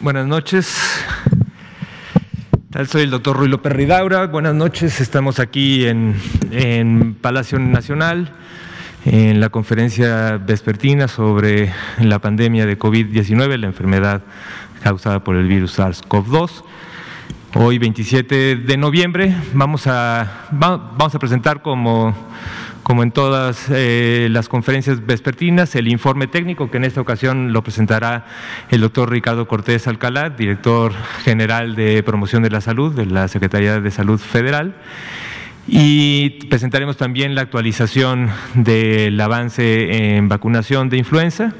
Buenas noches. Soy el doctor Ruy López Ridaura. Buenas noches. Estamos aquí en, en, Palacio Nacional en la conferencia vespertina sobre la pandemia de COVID-19, la enfermedad causada por el virus SARS-CoV-2. Hoy, 27 de noviembre, vamos a, vamos a presentar como como en todas eh, las conferencias vespertinas, el informe técnico que en esta ocasión lo presentará el doctor Ricardo Cortés Alcalá, director general de promoción de la salud de la Secretaría de Salud Federal. Y presentaremos también la actualización del avance en vacunación de influenza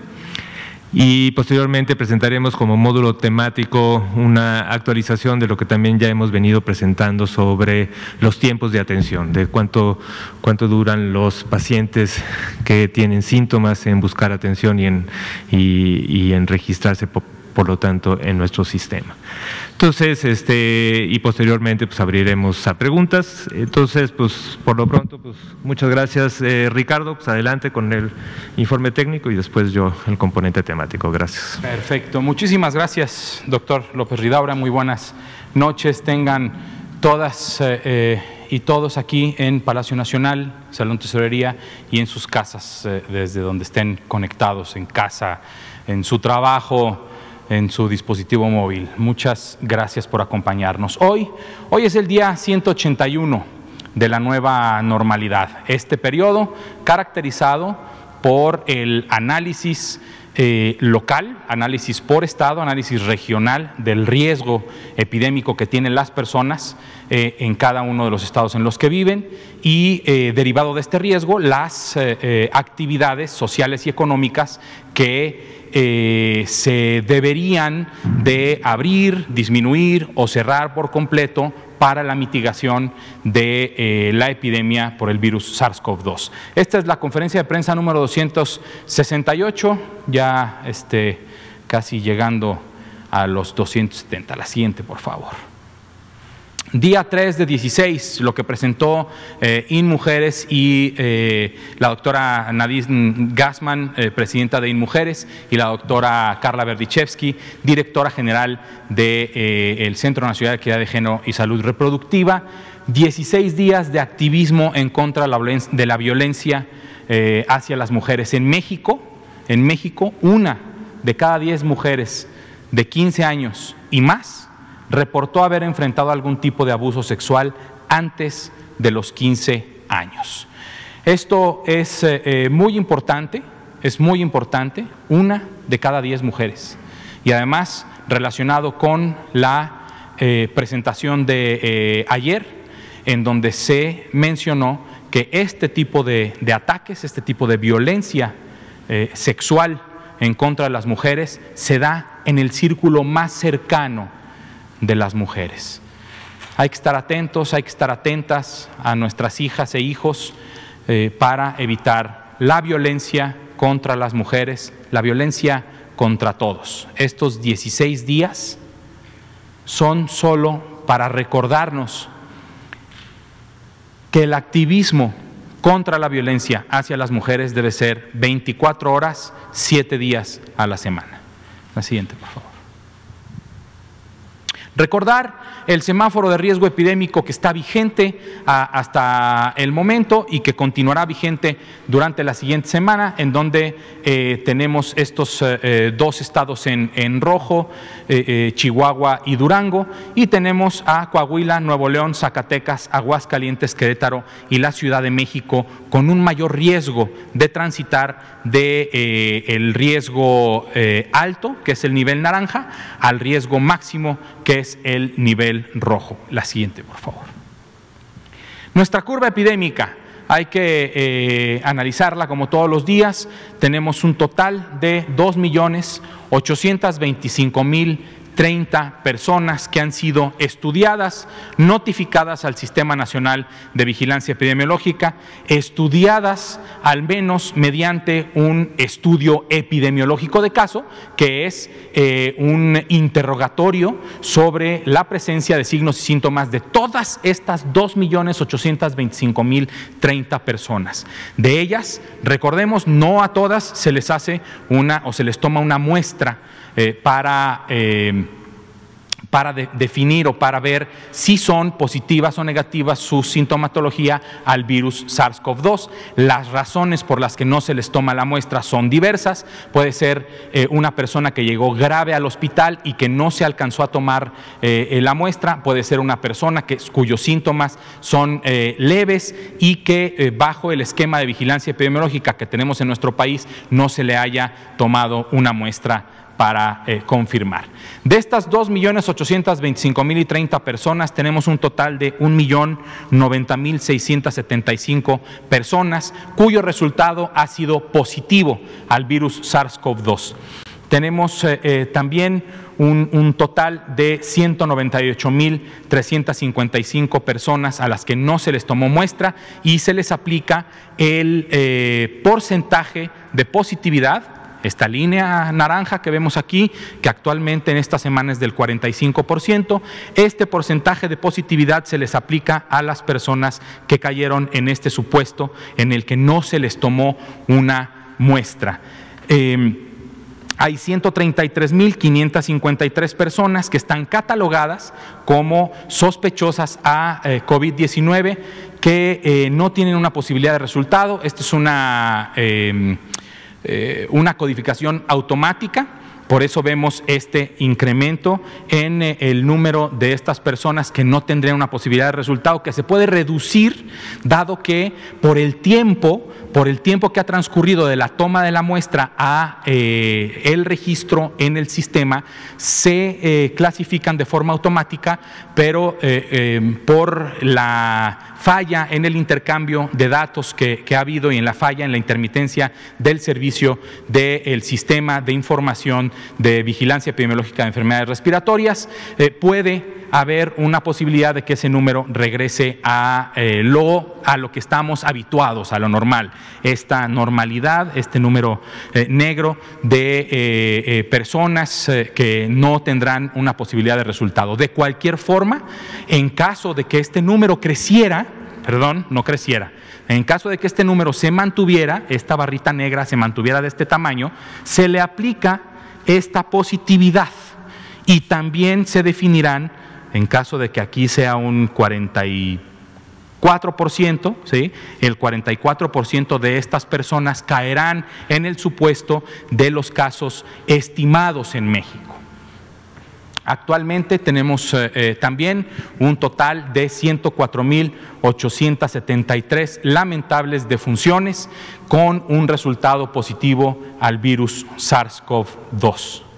y posteriormente presentaremos como módulo temático una actualización de lo que también ya hemos venido presentando sobre los tiempos de atención, de cuánto, cuánto duran los pacientes que tienen síntomas en buscar atención y en, y, en registrarse por lo tanto, en nuestro sistema. Entonces, este, y posteriormente pues abriremos a preguntas. Entonces, pues por lo pronto, pues muchas gracias eh, Ricardo, pues adelante con el informe técnico y después yo el componente temático. Gracias. Perfecto, muchísimas gracias, doctor López Ridaura. Muy buenas noches, tengan todas eh, eh, y todos aquí en Palacio Nacional, Salón Tesorería y en sus casas, desde donde estén conectados, en casa, en su trabajo en su dispositivo móvil. Muchas gracias por acompañarnos. Hoy, hoy es el día 181 de la nueva normalidad. Este periodo caracterizado por el análisis eh, local, análisis por estado, análisis regional del riesgo epidémico que tienen las personas eh, en cada uno de los estados en los que viven y eh, derivado de este riesgo las actividades sociales y económicas que se deberían de abrir, disminuir o cerrar por completo para la mitigación de eh, la epidemia por el virus SARS-CoV-2. Esta es la conferencia de prensa número 268, ya este, casi llegando a los 270. La siguiente, por favor. Día 3 de 16, lo que presentó eh, InMujeres y eh, la doctora Nadine Gassman, eh, presidenta de InMujeres, y la doctora Carla Berdichevsky, directora general del Centro Nacional de Equidad de Género y Salud Reproductiva. 16 días de activismo en contra de la violencia hacia las mujeres. En México, en México, una de cada 10 mujeres de 15 años y más reportó haber enfrentado algún tipo de abuso sexual antes de los 15 años. Esto es eh, eh, muy importante, es muy importante, una de cada diez mujeres. Y además relacionado con la eh, presentación de ayer, en donde se mencionó que este tipo de ataques, este tipo de violencia sexual en contra de las mujeres se da en el círculo más cercano de las mujeres. Hay que estar atentos, hay que estar atentas a nuestras hijas e hijos eh, para evitar la violencia contra las mujeres, la violencia contra todos. Estos 16 días son solo para recordarnos que el activismo contra la violencia hacia las mujeres debe ser 24 horas, 7 días a la semana. La siguiente, por favor. Recordar el semáforo de riesgo epidémico que está vigente hasta el momento y que continuará vigente durante la siguiente semana, en donde eh, tenemos estos eh, eh, dos estados en, en rojo, Chihuahua y Durango, y tenemos a Coahuila, Nuevo León, Zacatecas, Aguascalientes, Querétaro y la Ciudad de México con un mayor riesgo de transitar de el riesgo alto, que es el nivel naranja, al riesgo máximo, que es el nivel rojo. La siguiente, por favor. Nuestra curva epidémica hay que eh, analizarla como todos los días. Tenemos un total de 2.825.000 30 personas que han sido estudiadas, notificadas al Sistema Nacional de Vigilancia Epidemiológica, estudiadas al menos mediante un estudio epidemiológico de caso, que es eh, un interrogatorio sobre la presencia de signos y síntomas de todas estas 2.825.030 personas. De ellas, recordemos, no a todas se les hace una o se les toma una muestra eh, para... Eh, para definir o para ver si son positivas o negativas su sintomatología al virus SARS-CoV-2. Las razones por las que no se les toma la muestra son diversas. Puede ser eh, una persona que llegó grave al hospital y que no se alcanzó a tomar la muestra. Puede ser una persona que, cuyos síntomas son leves y que bajo el esquema de vigilancia epidemiológica que tenemos en nuestro país no se le haya tomado una muestra para eh, confirmar. De estas 2.825.030 personas, tenemos un total de 1.090.675 personas cuyo resultado ha sido positivo al virus SARS-CoV-2. Tenemos eh, eh, también un, total de 198.355 personas a las que no se les tomó muestra y se les aplica el porcentaje de positividad esta línea naranja que vemos aquí, que actualmente en esta semana es del 45%, este porcentaje de positividad se les aplica a las personas que cayeron en este supuesto en el que no se les tomó una muestra. Em, hay 133.553 personas que están catalogadas como sospechosas a eh, COVID-19 que eh, no tienen una posibilidad de resultado. Esta es una em, eh, una codificación automática. Por eso vemos este incremento en eh, el número de estas personas que no tendrían una posibilidad de resultado, que se puede reducir, dado que por el tiempo, por el tiempo que ha transcurrido de la toma de la muestra a eh, el registro en el sistema, se clasifican de forma automática, pero por la falla en el intercambio de datos que, ha habido y en la falla en la intermitencia del servicio del sistema de información de vigilancia epidemiológica de enfermedades respiratorias, eh, puede haber una posibilidad de que ese número regrese a, eh, lo, a lo que estamos habituados, a lo normal. Esta normalidad, este número eh, negro de personas que no tendrán una posibilidad de resultado. De cualquier forma, en caso de que este número creciera, perdón, no creciera. En caso de que este número se mantuviera, esta barrita negra se mantuviera de este tamaño, se le aplica esta positividad y también se definirán, en caso de que aquí sea un 44%, ¿sí? el 44% de estas personas caerán en el supuesto de los casos estimados en México. Actualmente tenemos eh, eh, también un total de 104.873 lamentables defunciones con un resultado positivo al virus SARS-CoV-2.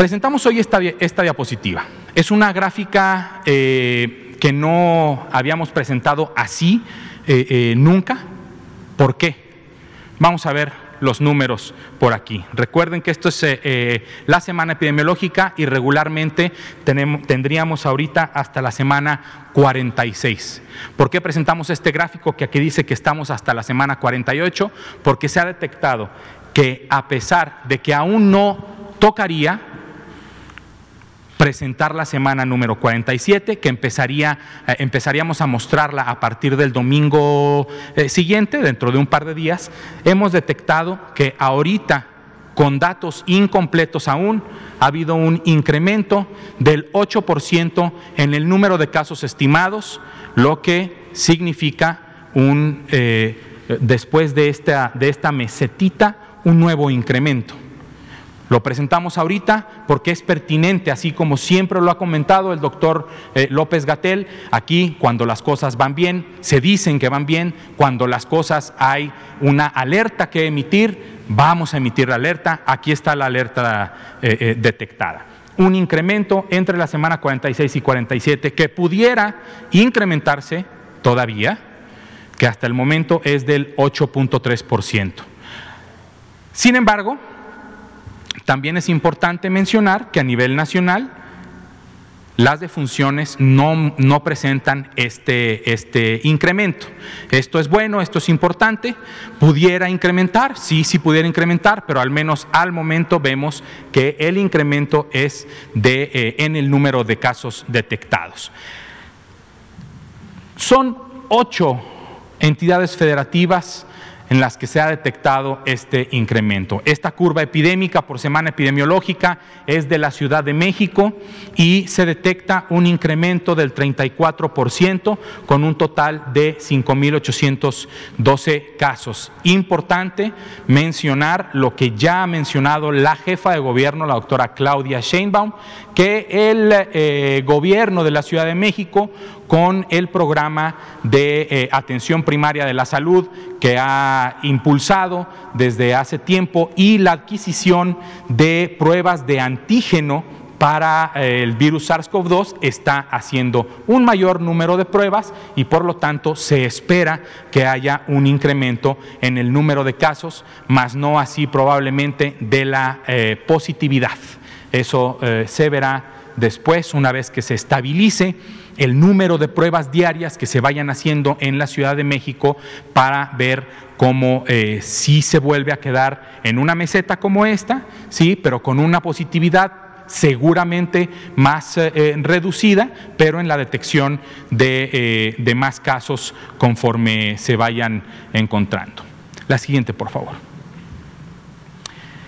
Presentamos hoy esta, diapositiva. Es una gráfica eh, que no habíamos presentado así nunca. ¿Por qué? Vamos a ver los números por aquí. Recuerden que esto es eh, eh, la semana epidemiológica y regularmente tendríamos ahorita hasta la semana 46. ¿Por qué presentamos este gráfico que aquí dice que estamos hasta la semana 48? Porque se ha detectado que a pesar de que aún no tocaría, presentar la semana número 47, que empezaría, eh, empezaríamos a mostrarla a partir del domingo eh, siguiente, dentro de un par de días, hemos detectado que ahorita, con datos incompletos aún, ha habido un incremento del 8% en el número de casos estimados, lo que significa un, eh, después de esta, de esta mesetita, un nuevo incremento. Lo presentamos ahorita porque es pertinente, así como siempre lo ha comentado el doctor eh, López Gatel, aquí cuando las cosas van bien, se dicen que van bien, cuando las cosas hay una alerta que emitir, vamos a emitir la alerta, aquí está la alerta eh, eh, detectada. Un incremento entre la semana 46 y 47 que pudiera incrementarse todavía, que hasta el momento es del 8.3%. Sin embargo, también es importante mencionar que a nivel nacional las defunciones no, no presentan este, este, incremento. Esto es bueno, esto es importante. ¿Pudiera incrementar? Sí, sí pudiera incrementar, pero al menos al momento vemos que el incremento es de, eh, en el número de casos detectados. Son ocho entidades federativas en las que se ha detectado este incremento. Esta curva epidémica por semana epidemiológica es de la Ciudad de México y se detecta un incremento del 34% con un total de 5.812 casos. Importante mencionar lo que ya ha mencionado la jefa de gobierno, la doctora Claudia Sheinbaum, que el eh, gobierno de la Ciudad de México con el programa de eh, atención primaria de la salud que ha impulsado desde hace tiempo y la adquisición de pruebas de antígeno para eh, el virus SARS-CoV-2 está haciendo un mayor número de pruebas y por lo tanto se espera que haya un incremento en el número de casos, más no así probablemente de la eh, positividad. Eso se verá después, una vez que se estabilice el número de pruebas diarias que se vayan haciendo en la Ciudad de México para ver cómo eh, si se vuelve a quedar en una meseta como esta, sí, pero con una positividad seguramente más eh, eh, reducida, pero en la detección de, de más casos conforme se vayan encontrando. La siguiente, por favor.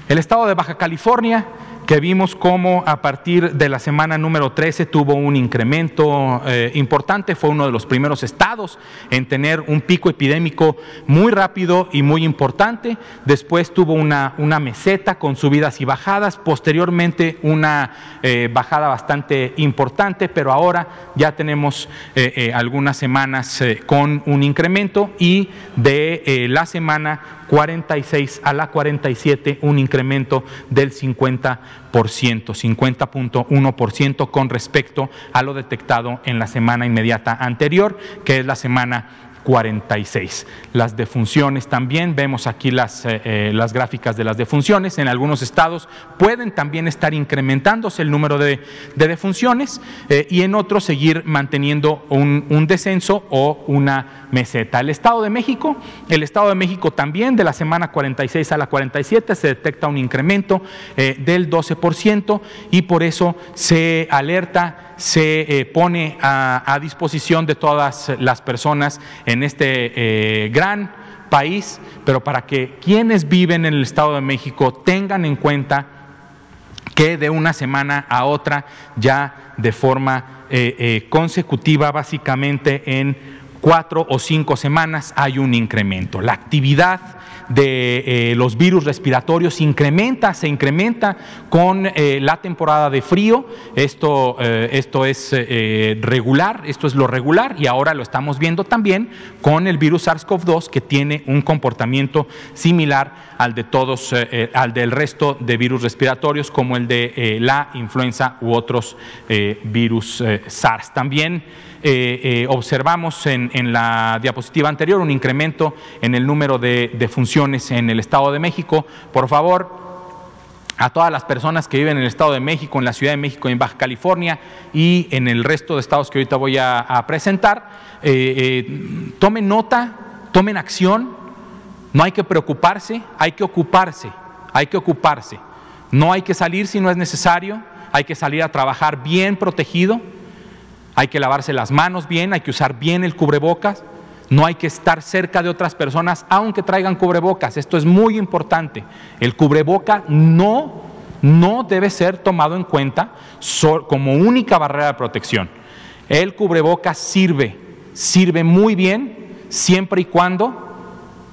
El estado de Baja California que vimos cómo a partir de la semana número 13 tuvo un incremento eh, importante, fue uno de los primeros estados en tener un pico epidémico muy rápido y muy importante, después tuvo una, meseta con subidas y bajadas, posteriormente una eh, bajada bastante importante, pero ahora ya tenemos eh, algunas semanas con un incremento y de la semana 46 a la 47 un incremento del 50%, 50.1% con respecto a lo detectado en la semana inmediata anterior, que es la semana 46. Las defunciones también, vemos aquí las, eh, eh, las gráficas de las defunciones, en algunos estados pueden también estar incrementándose el número de, defunciones eh, y en otros seguir manteniendo un, un, descenso o una meseta. El Estado de México, el Estado de México también de la semana 46 a la 47 se detecta un incremento del 12% y por eso se alerta se eh, pone a, disposición de todas las personas en este eh, gran país, pero para que quienes viven en el Estado de México tengan en cuenta que de una semana a otra, ya de forma eh, consecutiva, básicamente en cuatro o cinco semanas, hay un incremento. La actividad de eh, los virus respiratorios incrementa, se incrementa con eh, la temporada de frío. Esto, eh, esto es regular, esto es lo regular y ahora lo estamos viendo también con el virus SARS-CoV-2 que tiene un comportamiento similar al de todos, al del resto de virus respiratorios como el de la influenza u otros virus SARS. También observamos en, la diapositiva anterior un incremento en el número de, funciones en el Estado de México. Por favor, a todas las personas que viven en el Estado de México, en la Ciudad de México, en Baja California y en el resto de estados que ahorita voy a, presentar, eh, eh, tomen nota, tomen acción, no hay que preocuparse, hay que ocuparse, hay que ocuparse. No hay que salir si no es necesario, hay que salir a trabajar bien protegido, hay que lavarse las manos bien, hay que usar bien el cubrebocas, no hay que estar cerca de otras personas aunque traigan cubrebocas. Esto es muy importante. El cubreboca no, no debe ser tomado en cuenta como única barrera de protección. El cubreboca sirve, sirve muy bien siempre y cuando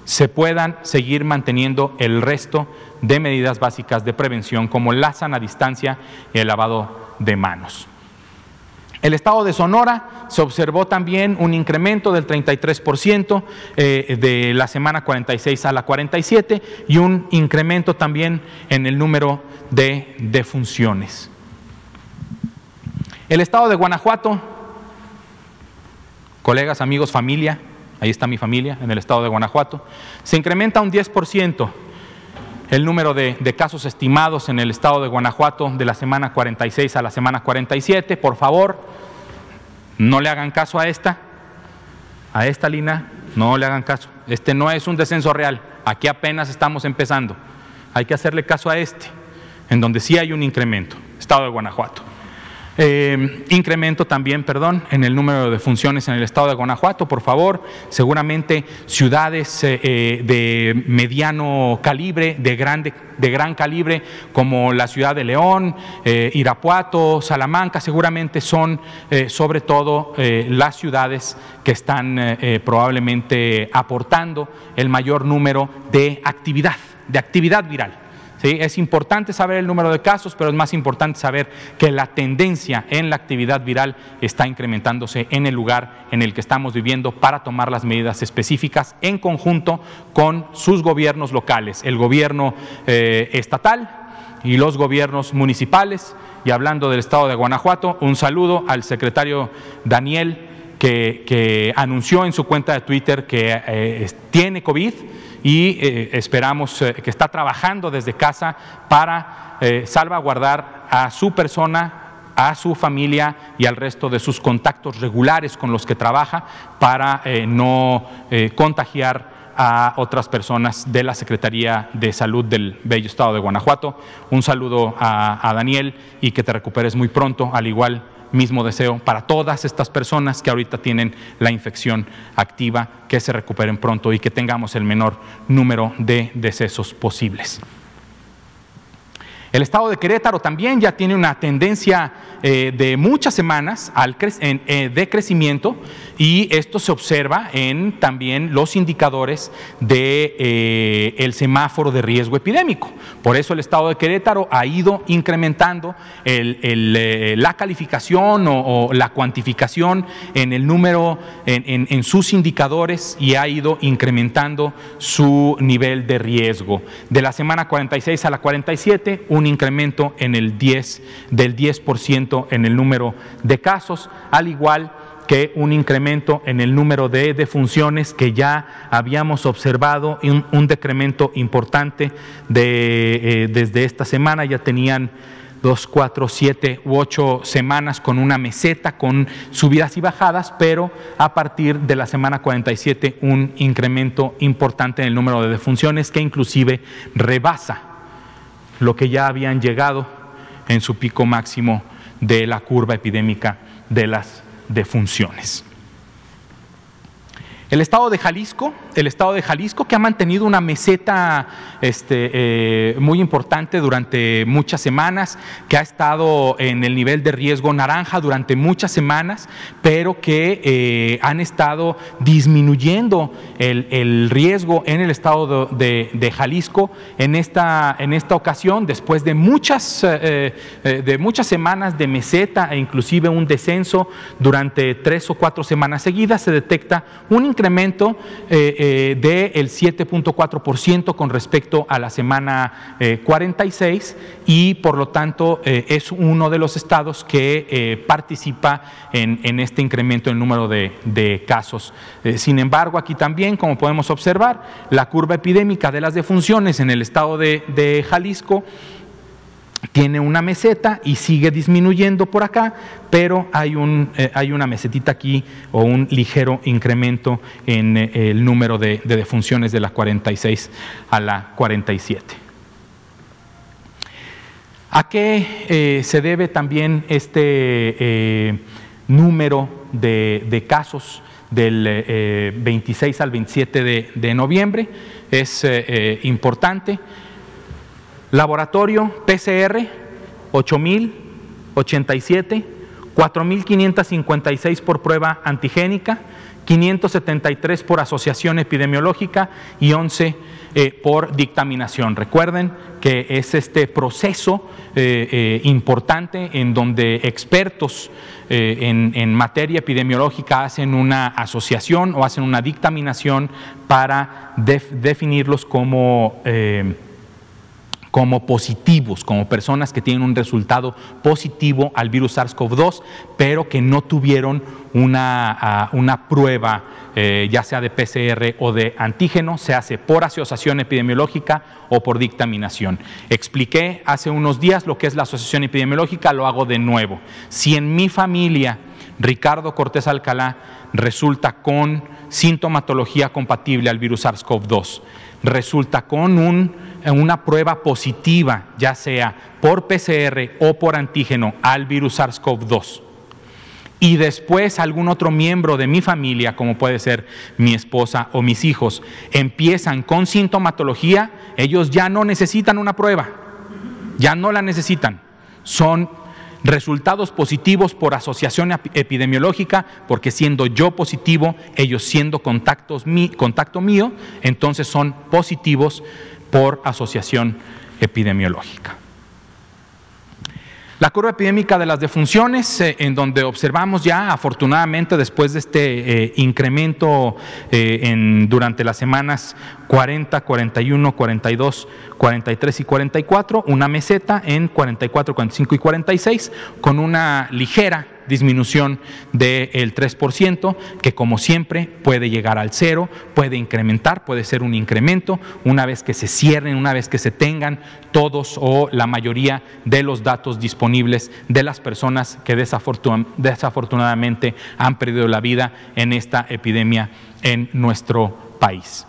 se puedan seguir manteniendo el resto de medidas básicas de prevención como la sana distancia y el lavado de manos. El estado de Sonora se observó también un incremento del 33% eh, de la semana 46 a la 47 y un incremento también en el número de defunciones. El estado de Guanajuato, colegas, amigos, familia, ahí está mi familia en el estado de Guanajuato, se incrementa un 10% el número de, casos estimados en el estado de Guanajuato de la semana 46 a la semana 47. Por favor, no le hagan caso a esta, a esta línea, no le hagan caso. Este no es un descenso real, aquí apenas estamos empezando. Hay que hacerle caso a este, en donde sí hay un incremento, estado de Guanajuato. Eh, incremento también, perdón, en el número de funciones en el estado de Guanajuato, por favor. Seguramente ciudades eh, eh, de mediano calibre, de, grande, de gran calibre, como la ciudad de León, Irapuato, Salamanca, seguramente son sobre todo las ciudades que están probablemente aportando el mayor número de actividad, de actividad viral. Es importante saber el número de casos, pero es más importante saber que la tendencia en la actividad viral está incrementándose en el lugar en el que estamos viviendo para tomar las medidas específicas en conjunto con sus gobiernos locales, el gobierno eh, estatal y los gobiernos municipales. Y hablando del estado de Guanajuato, un saludo al secretario Daniel que, anunció en su cuenta de Twitter que eh, tiene COVID y eh, esperamos eh, que está trabajando desde casa para salvaguardar a su persona, a su familia y al resto de sus contactos regulares con los que trabaja para no contagiar a otras personas de la Secretaría de Salud del Bello Estado de Guanajuato. Un saludo a, a Daniel y que te recuperes muy pronto, al igual mismo deseo para todas estas personas que ahorita tienen la infección activa, que se recuperen pronto y que tengamos el menor número de decesos posibles. El estado de Querétaro también ya tiene una tendencia eh, de muchas semanas eh, de crecimiento y esto se observa en también los indicadores del de, eh, semáforo de riesgo epidémico. Por eso el estado de Querétaro ha ido incrementando la calificación o, la cuantificación en el número, en, en sus indicadores y ha ido incrementando su nivel de riesgo. De la semana 46 a la 47, un incremento en el 10, del 10% en el número de casos, al igual que un incremento en el número de defunciones que ya habíamos observado, un, un decremento importante de, eh, desde esta semana, ya tenían dos, cuatro, siete u ocho semanas con una meseta, con subidas y bajadas, pero a partir de la semana 47 un incremento importante en el número de defunciones que inclusive rebasa lo que ya habían llegado en su pico máximo de la curva epidémica de las defunciones. El estado de Jalisco, el estado de Jalisco que ha mantenido una meseta este, eh, muy importante durante muchas semanas, que ha estado en el nivel de riesgo naranja durante muchas semanas, pero que eh, han estado disminuyendo el, riesgo en el estado de, Jalisco en esta, en esta ocasión, después de muchas, eh, de muchas semanas de meseta e inclusive un descenso durante tres o cuatro semanas seguidas, se detecta un incremento eh, eh, del 7.4% con respecto a la semana 46 eh, y por lo tanto es uno de los estados que participa en, este incremento en número de, casos. sin embargo, aquí también, como podemos observar, la curva epidémica de las defunciones en el estado de Jalisco tiene una meseta y sigue disminuyendo por acá, pero hay, un, eh, hay una mesetita aquí o un ligero incremento en eh, el número de, defunciones de la 46 a la 47. ¿A qué eh, se debe también este número de, casos del 26 al 27 de, de noviembre? Es importante. Laboratorio PCR 8087, 4556 por prueba antigénica, 573 por asociación epidemiológica y 11 eh, por dictaminación. Recuerden que es este proceso eh, eh, importante en donde expertos en, materia epidemiológica hacen una asociación o hacen una dictaminación para definirlos como como positivos, como personas que tienen un resultado positivo al virus SARS-CoV-2, pero que no tuvieron una, ah, una prueba, eh, ya sea de PCR o de antígeno, se hace por asociación epidemiológica o por dictaminación. Expliqué hace unos días lo que es la asociación epidemiológica, lo hago de nuevo. Si en mi familia Ricardo Cortés Alcalá resulta con sintomatología compatible al virus SARS-CoV-2, resulta con un una prueba positiva, ya sea por PCR o por antígeno al virus SARS-CoV-2 y después algún otro miembro de mi familia, como puede ser mi esposa o mis hijos, empiezan con sintomatología, ellos ya no necesitan una prueba, ya no la necesitan. Son resultados positivos por asociación epidemiológica, porque siendo yo positivo, ellos siendo contactos contacto mío, entonces son positivos por asociación epidemiológica. La curva epidémica de las defunciones, eh, en donde observamos ya, afortunadamente, después de este eh, incremento eh, en, durante las semanas 40, 41, 42, 43 y 44, una meseta en 44, 45 y 46, con una ligera disminución del 3%, que como siempre puede llegar al cero, puede incrementar, puede ser un incremento, una vez que se cierren, una vez que se tengan todos o la mayoría de los datos disponibles de las personas que desafortunadamente han perdido la vida en esta epidemia en nuestro país.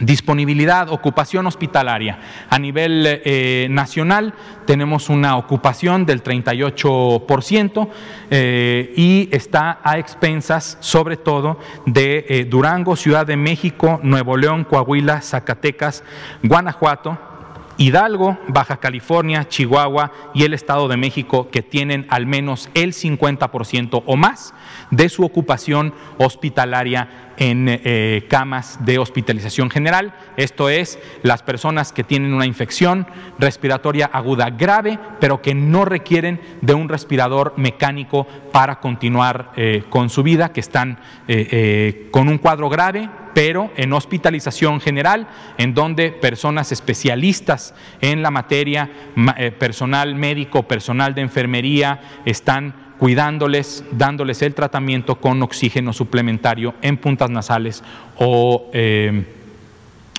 Disponibilidad, ocupación hospitalaria. A nivel eh, nacional tenemos una ocupación del 38% eh, y está a expensas sobre todo de eh, Durango, Ciudad de México, Nuevo León, Coahuila, Zacatecas, Guanajuato, Hidalgo, Baja California, Chihuahua y el Estado de México que tienen al menos el 50% o más de su ocupación hospitalaria en eh, camas de hospitalización general, esto es, las personas que tienen una infección respiratoria aguda grave, pero que no requieren de un respirador mecánico para continuar eh, con su vida, que están eh, con un cuadro grave, pero en hospitalización general, en donde personas especialistas en la materia, personal médico, personal de enfermería, están cuidándoles, dándoles el tratamiento con oxígeno suplementario en puntas nasales eh,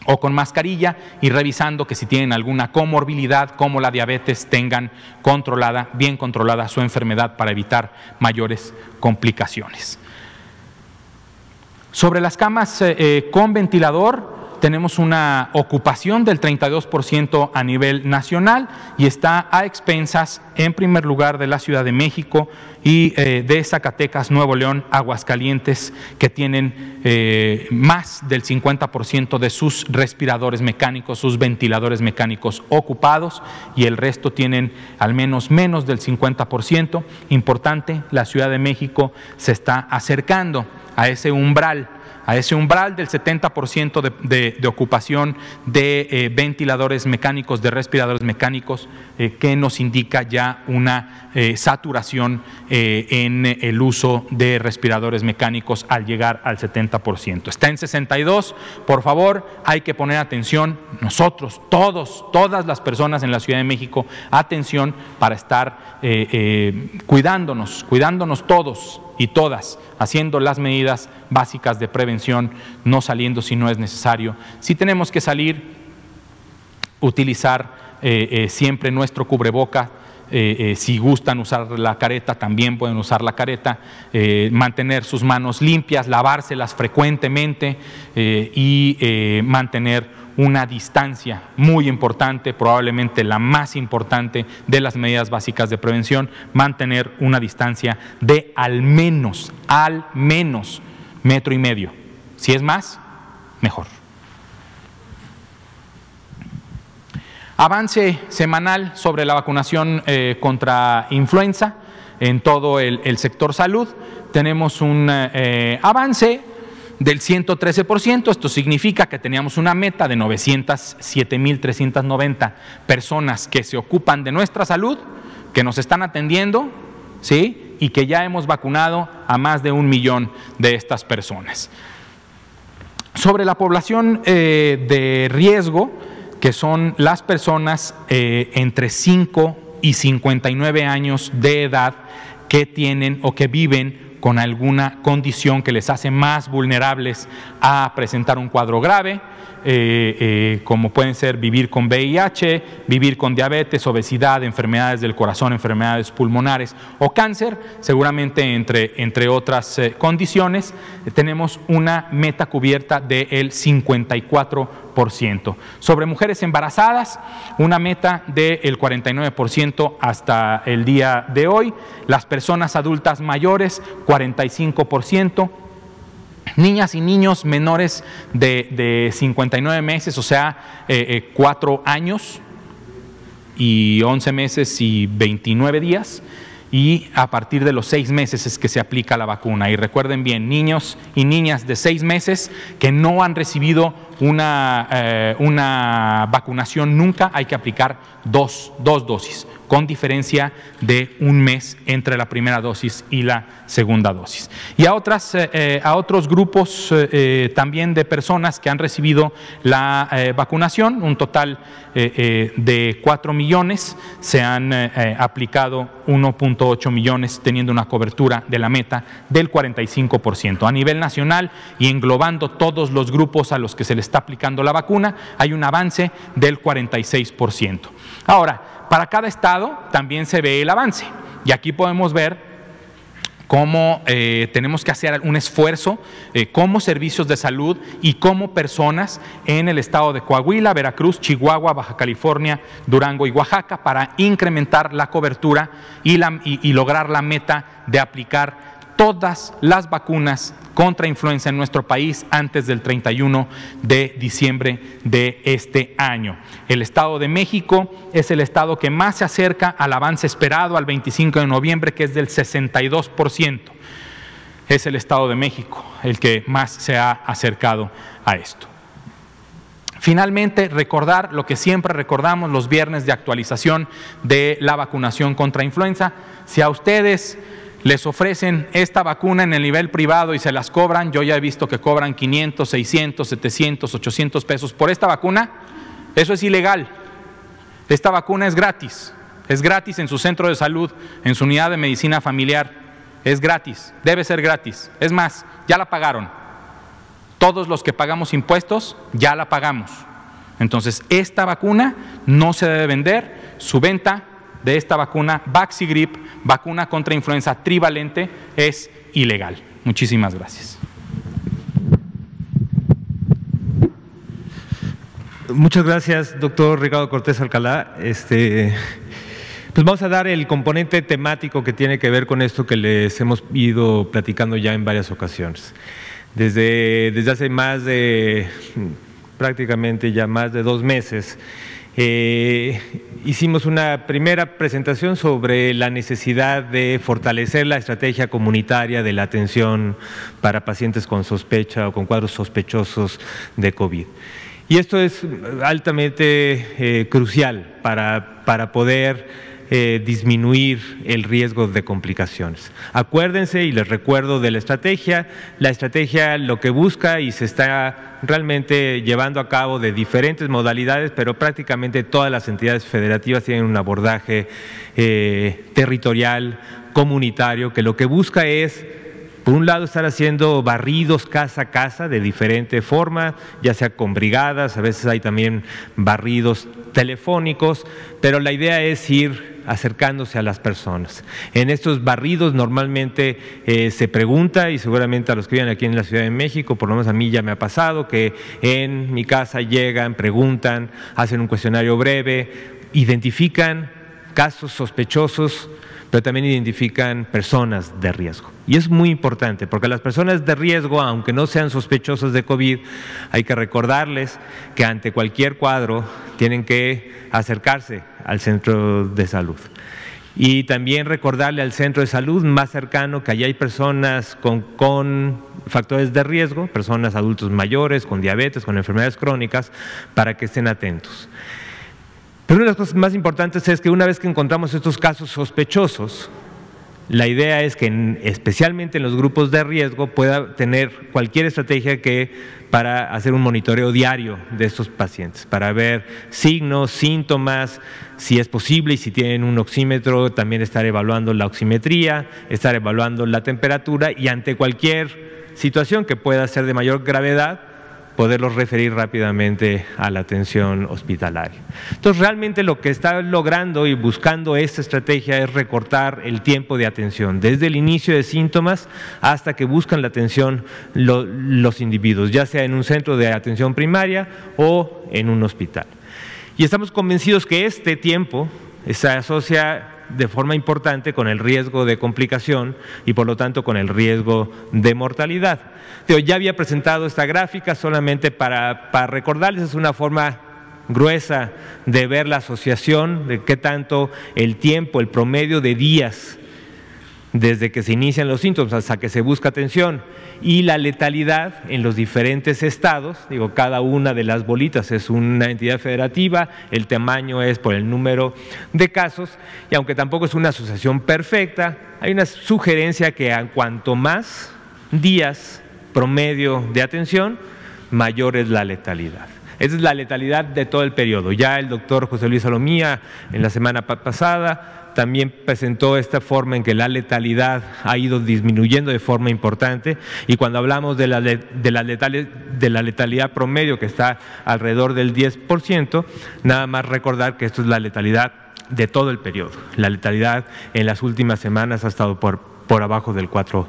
o, con mascarilla y revisando que si tienen alguna comorbilidad como la diabetes tengan controlada, bien controlada su enfermedad para evitar mayores complicaciones. Sobre las camas eh, eh, con ventilador, tenemos una ocupación del 32% a nivel nacional y está a expensas, en primer lugar, de la Ciudad de México y eh, de Zacatecas, Nuevo León, Aguascalientes, que tienen eh, más del 50% de sus respiradores mecánicos, sus ventiladores mecánicos ocupados y el resto tienen al menos menos del 50%. Importante, la Ciudad de México se está acercando a ese umbral a ese umbral del 70% de, ocupación de eh, ventiladores mecánicos, de respiradores mecánicos, eh, que nos indica ya una eh, saturación en el uso de respiradores mecánicos al llegar al 70%. Está en 62, por favor, hay que poner atención, nosotros, todos, todas las personas en la Ciudad de México, atención para estar cuidándonos, cuidándonos todos y todas, haciendo las medidas básicas de prevención, no saliendo si no es necesario. Si tenemos que salir, utilizar eh, eh, siempre nuestro cubreboca. Eh, si gustan usar la careta, también pueden usar la careta, mantener sus manos limpias, lavárselas frecuentemente y mantener una distancia muy importante, probablemente la más importante de las medidas básicas de prevención, mantener una distancia de al menos, al menos metro y medio. Si es más, mejor. Avance semanal sobre la vacunación eh, contra influenza en todo el, sector salud. Tenemos un eh, avance del 113%. Esto significa que teníamos una meta de 907.390 personas que se ocupan de nuestra salud, que nos están atendiendo, ¿sí? Y que ya hemos vacunado a más de un millón de estas personas. Sobre la población eh, de riesgo, que son las personas eh, entre 5 y 59 años de edad que tienen o que viven con alguna condición que les hace más vulnerables a presentar un cuadro grave, eh, eh, como pueden ser vivir con VIH, vivir con diabetes, obesidad, enfermedades del corazón, enfermedades pulmonares o cáncer, seguramente entre, entre otras eh, condiciones, tenemos una meta cubierta del 54%. Sobre mujeres embarazadas, una meta del 49% hasta el día de hoy. Las personas adultas mayores, 45%. Niñas y niños menores de, 59 meses, o sea, eh, 4 eh, años y 11 meses y 29 días, y a partir de los seis meses es que se aplica la vacuna. Y recuerden bien, niños y niñas de seis meses que no han recibido una, eh, una vacunación nunca, hay que aplicar dos, dos dosis con diferencia de un mes entre la primera dosis y la segunda dosis. Y a, otras, eh, eh, a otros grupos eh, también de personas que han recibido la vacunación, un total de 4 millones, se han aplicado 1.8 millones, teniendo una cobertura de la meta del 45%. A nivel nacional y englobando todos los grupos a los que se le está aplicando la vacuna, hay un avance del 46%. Ahora, para cada estado también se ve el avance. Y aquí podemos ver cómo eh, tenemos que hacer un esfuerzo eh, como servicios de salud y como personas en el estado de Coahuila, Veracruz, Chihuahua, Baja California, Durango y Oaxaca para incrementar la cobertura y lograr la meta de aplicar todas las vacunas contra influenza en nuestro país antes del 31 de diciembre de este año. El Estado de México es el estado que más se acerca al avance esperado al 25 de noviembre, que es del 62%. Es el Estado de México el que más se ha acercado a esto. Finalmente, recordar lo que siempre recordamos los viernes de actualización de la vacunación contra influenza. Si a ustedes les ofrecen esta vacuna en el nivel privado y se las cobran, yo ya he visto que cobran 500, 600, 700, 800 pesos por esta vacuna, eso es ilegal. Esta vacuna es gratis, es gratis en su centro de salud, en su unidad de medicina familiar, es gratis, debe ser gratis. Es más, ya la pagaron. Todos los que pagamos impuestos, ya la pagamos. Entonces, esta vacuna no se debe vender, su venta de esta vacuna, Vaxigrip, vacuna contra influenza trivalente, es ilegal. Muchísimas gracias. Muchas gracias, doctor Ricardo Cortés Alcalá. Este, pues vamos a dar el componente temático que tiene que ver con esto que les hemos ido platicando ya en varias ocasiones. Desde, desde hace más de, prácticamente ya más de dos meses, eh, hicimos una primera presentación sobre la necesidad de fortalecer la estrategia comunitaria de la atención para pacientes con sospecha o con cuadros sospechosos de COVID. Y esto es altamente eh, crucial para, para poder eh, disminuir el riesgo de complicaciones. Acuérdense y les recuerdo de la estrategia. La estrategia lo que busca y se está realmente llevando a cabo de diferentes modalidades, pero prácticamente todas las entidades federativas tienen un abordaje eh, territorial, comunitario, que lo que busca es por un lado, estar haciendo barridos casa a casa de diferente forma, ya sea con brigadas, a veces hay también barridos telefónicos, pero la idea es ir acercándose a las personas. En estos barridos normalmente eh, se pregunta, y seguramente a los que viven aquí en la Ciudad de México, por lo menos a mí ya me ha pasado, que en mi casa llegan, preguntan, hacen un cuestionario breve, identifican casos sospechosos, pero también identifican personas de riesgo. Y es muy importante, porque las personas de riesgo, aunque no sean sospechosas de COVID, hay que recordarles que ante cualquier cuadro tienen que acercarse al centro de salud. Y también recordarle al centro de salud más cercano que allí hay personas con, con factores de riesgo, personas adultos mayores, con diabetes, con enfermedades crónicas, para que estén atentos. Pero una de las cosas más importantes es que una vez que encontramos estos casos sospechosos, la idea es que especialmente en los grupos de riesgo pueda tener cualquier estrategia que para hacer un monitoreo diario de estos pacientes, para ver signos, síntomas, si es posible y si tienen un oxímetro, también estar evaluando la oximetría, estar evaluando la temperatura y ante cualquier situación que pueda ser de mayor gravedad, poderlos referir rápidamente a la atención hospitalaria. Entonces, realmente lo que está logrando y buscando esta estrategia es recortar el tiempo de atención, desde el inicio de síntomas hasta que buscan la atención los individuos, ya sea en un centro de atención primaria o en un hospital. Y estamos convencidos que este tiempo se asocia de forma importante con el riesgo de complicación y por lo tanto con el riesgo de mortalidad. Ya había presentado esta gráfica solamente para, para recordarles, es una forma gruesa de ver la asociación, de qué tanto el tiempo, el promedio de días desde que se inician los síntomas hasta que se busca atención y la letalidad en los diferentes estados, digo, cada una de las bolitas es una entidad federativa, el tamaño es por el número de casos y aunque tampoco es una asociación perfecta, hay una sugerencia que a cuanto más días promedio de atención, mayor es la letalidad. Esa es la letalidad de todo el periodo. Ya el doctor José Luis Salomía en la semana pasada también presentó esta forma en que la letalidad ha ido disminuyendo de forma importante y cuando hablamos de la, de la, letalidad, promedio que está alrededor del 10%, nada más recordar que esto es la letalidad de todo el periodo. La letalidad en las últimas semanas ha estado por, por abajo del 4%.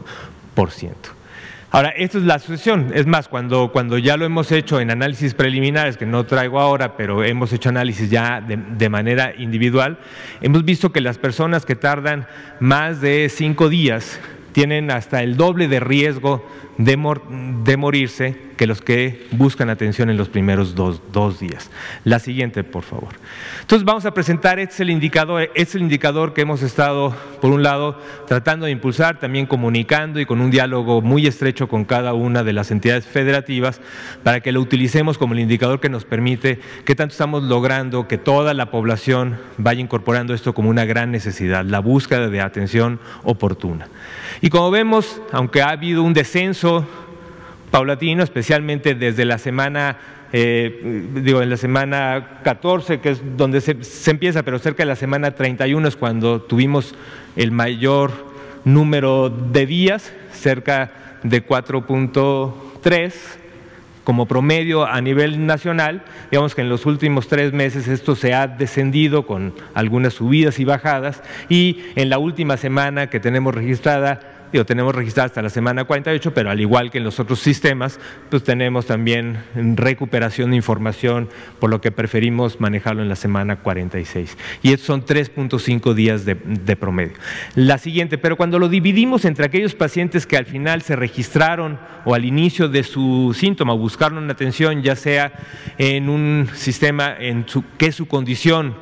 Ahora, esta es la asociación. Es más, cuando, cuando ya lo hemos hecho en análisis preliminares, que no traigo ahora, pero hemos hecho análisis ya de, de manera individual, hemos visto que las personas que tardan más de cinco días tienen hasta el doble de riesgo de, morirse que los que buscan atención en los primeros dos, días. La siguiente, por favor. Entonces vamos a presentar, este es el indicador, es el indicador que hemos estado, por un lado, tratando de impulsar, también comunicando y con un diálogo muy estrecho con cada una de las entidades federativas para que lo utilicemos como el indicador que nos permite qué tanto estamos logrando que toda la población vaya incorporando esto como una gran necesidad, la búsqueda de atención oportuna. Y como vemos, aunque ha habido un descenso paulatino, especialmente desde la semana, eh, digo, en la semana 14, que es donde se, se, empieza, pero cerca de la semana 31 es cuando tuvimos el mayor número de días, cerca de 4.3 como promedio a nivel nacional, digamos que en los últimos tres meses esto se ha descendido con algunas subidas y bajadas. Y en la última semana que tenemos registrada Digo, tenemos registrada hasta la semana 48, pero al igual que en los otros sistemas, pues tenemos también recuperación de información, por lo que preferimos manejarlo en la semana 46. Y estos son 3.5 días de, de, promedio. La siguiente, pero cuando lo dividimos entre aquellos pacientes que al final se registraron o al inicio de su síntoma buscaron una atención, ya sea en un sistema en su, que su condición,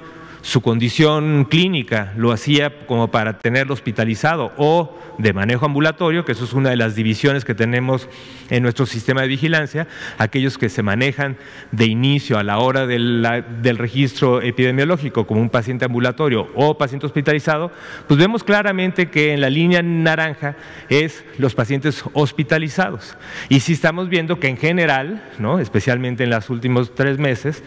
su condición clínica lo hacía como para tenerlo hospitalizado o de manejo ambulatorio, que eso es una de las divisiones que tenemos en nuestro sistema de vigilancia, aquellos que se manejan de inicio a la hora del, del registro epidemiológico como un paciente ambulatorio o paciente hospitalizado, pues vemos claramente que en la línea naranja es los pacientes hospitalizados. Y sí estamos viendo que en general, ¿no? especialmente en los últimos tres meses,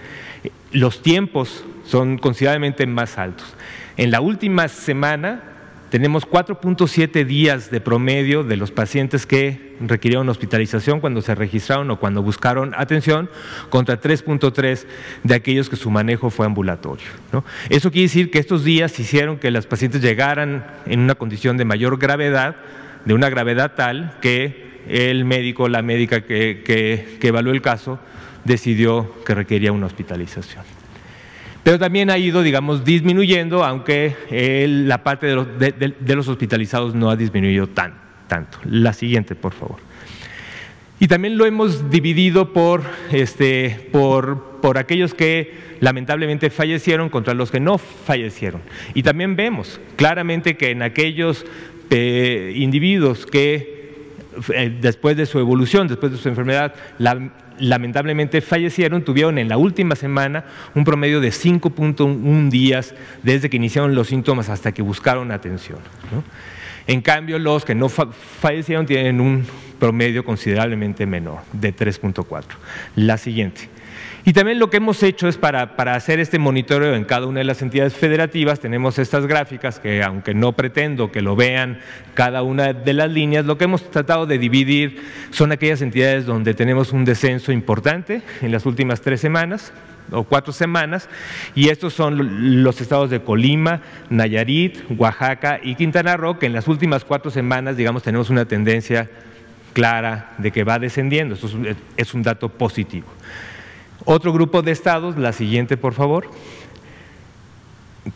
los tiempos son considerablemente más altos. En la última semana tenemos 4.7 días de promedio de los pacientes que requirieron hospitalización cuando se registraron o cuando buscaron atención, contra 3.3 de aquellos que su manejo fue ambulatorio. Eso quiere decir que estos días hicieron que los pacientes llegaran en una condición de mayor gravedad, de una gravedad tal que el médico, la médica que, que evaluó el caso, decidió que requería una hospitalización. Pero también ha ido, digamos, disminuyendo, aunque la parte de los, de, los, hospitalizados no ha disminuido tan, tanto. La siguiente, por favor. Y también lo hemos dividido por, este, por, por aquellos que lamentablemente fallecieron contra los que no fallecieron. Y también vemos claramente que en aquellos eh, individuos que eh, después de su evolución, después de su enfermedad, la, lamentablemente fallecieron, tuvieron en la última semana un promedio de 5.1 días desde que iniciaron los síntomas hasta que buscaron atención. En cambio, los que no fallecieron tienen un promedio considerablemente menor, de 3.4. La siguiente. Y también lo que hemos hecho es para, para, hacer este monitoreo en cada una de las entidades federativas, tenemos estas gráficas que aunque no pretendo que lo vean cada una de las líneas, lo que hemos tratado de dividir son aquellas entidades donde tenemos un descenso importante en las últimas tres semanas, o cuatro semanas, y estos son los estados de Colima, Nayarit, Oaxaca y Quintana Roo, que en las últimas cuatro semanas, digamos, tenemos una tendencia clara de que va descendiendo. Esto es un dato positivo. Otro grupo de estados, la siguiente por favor,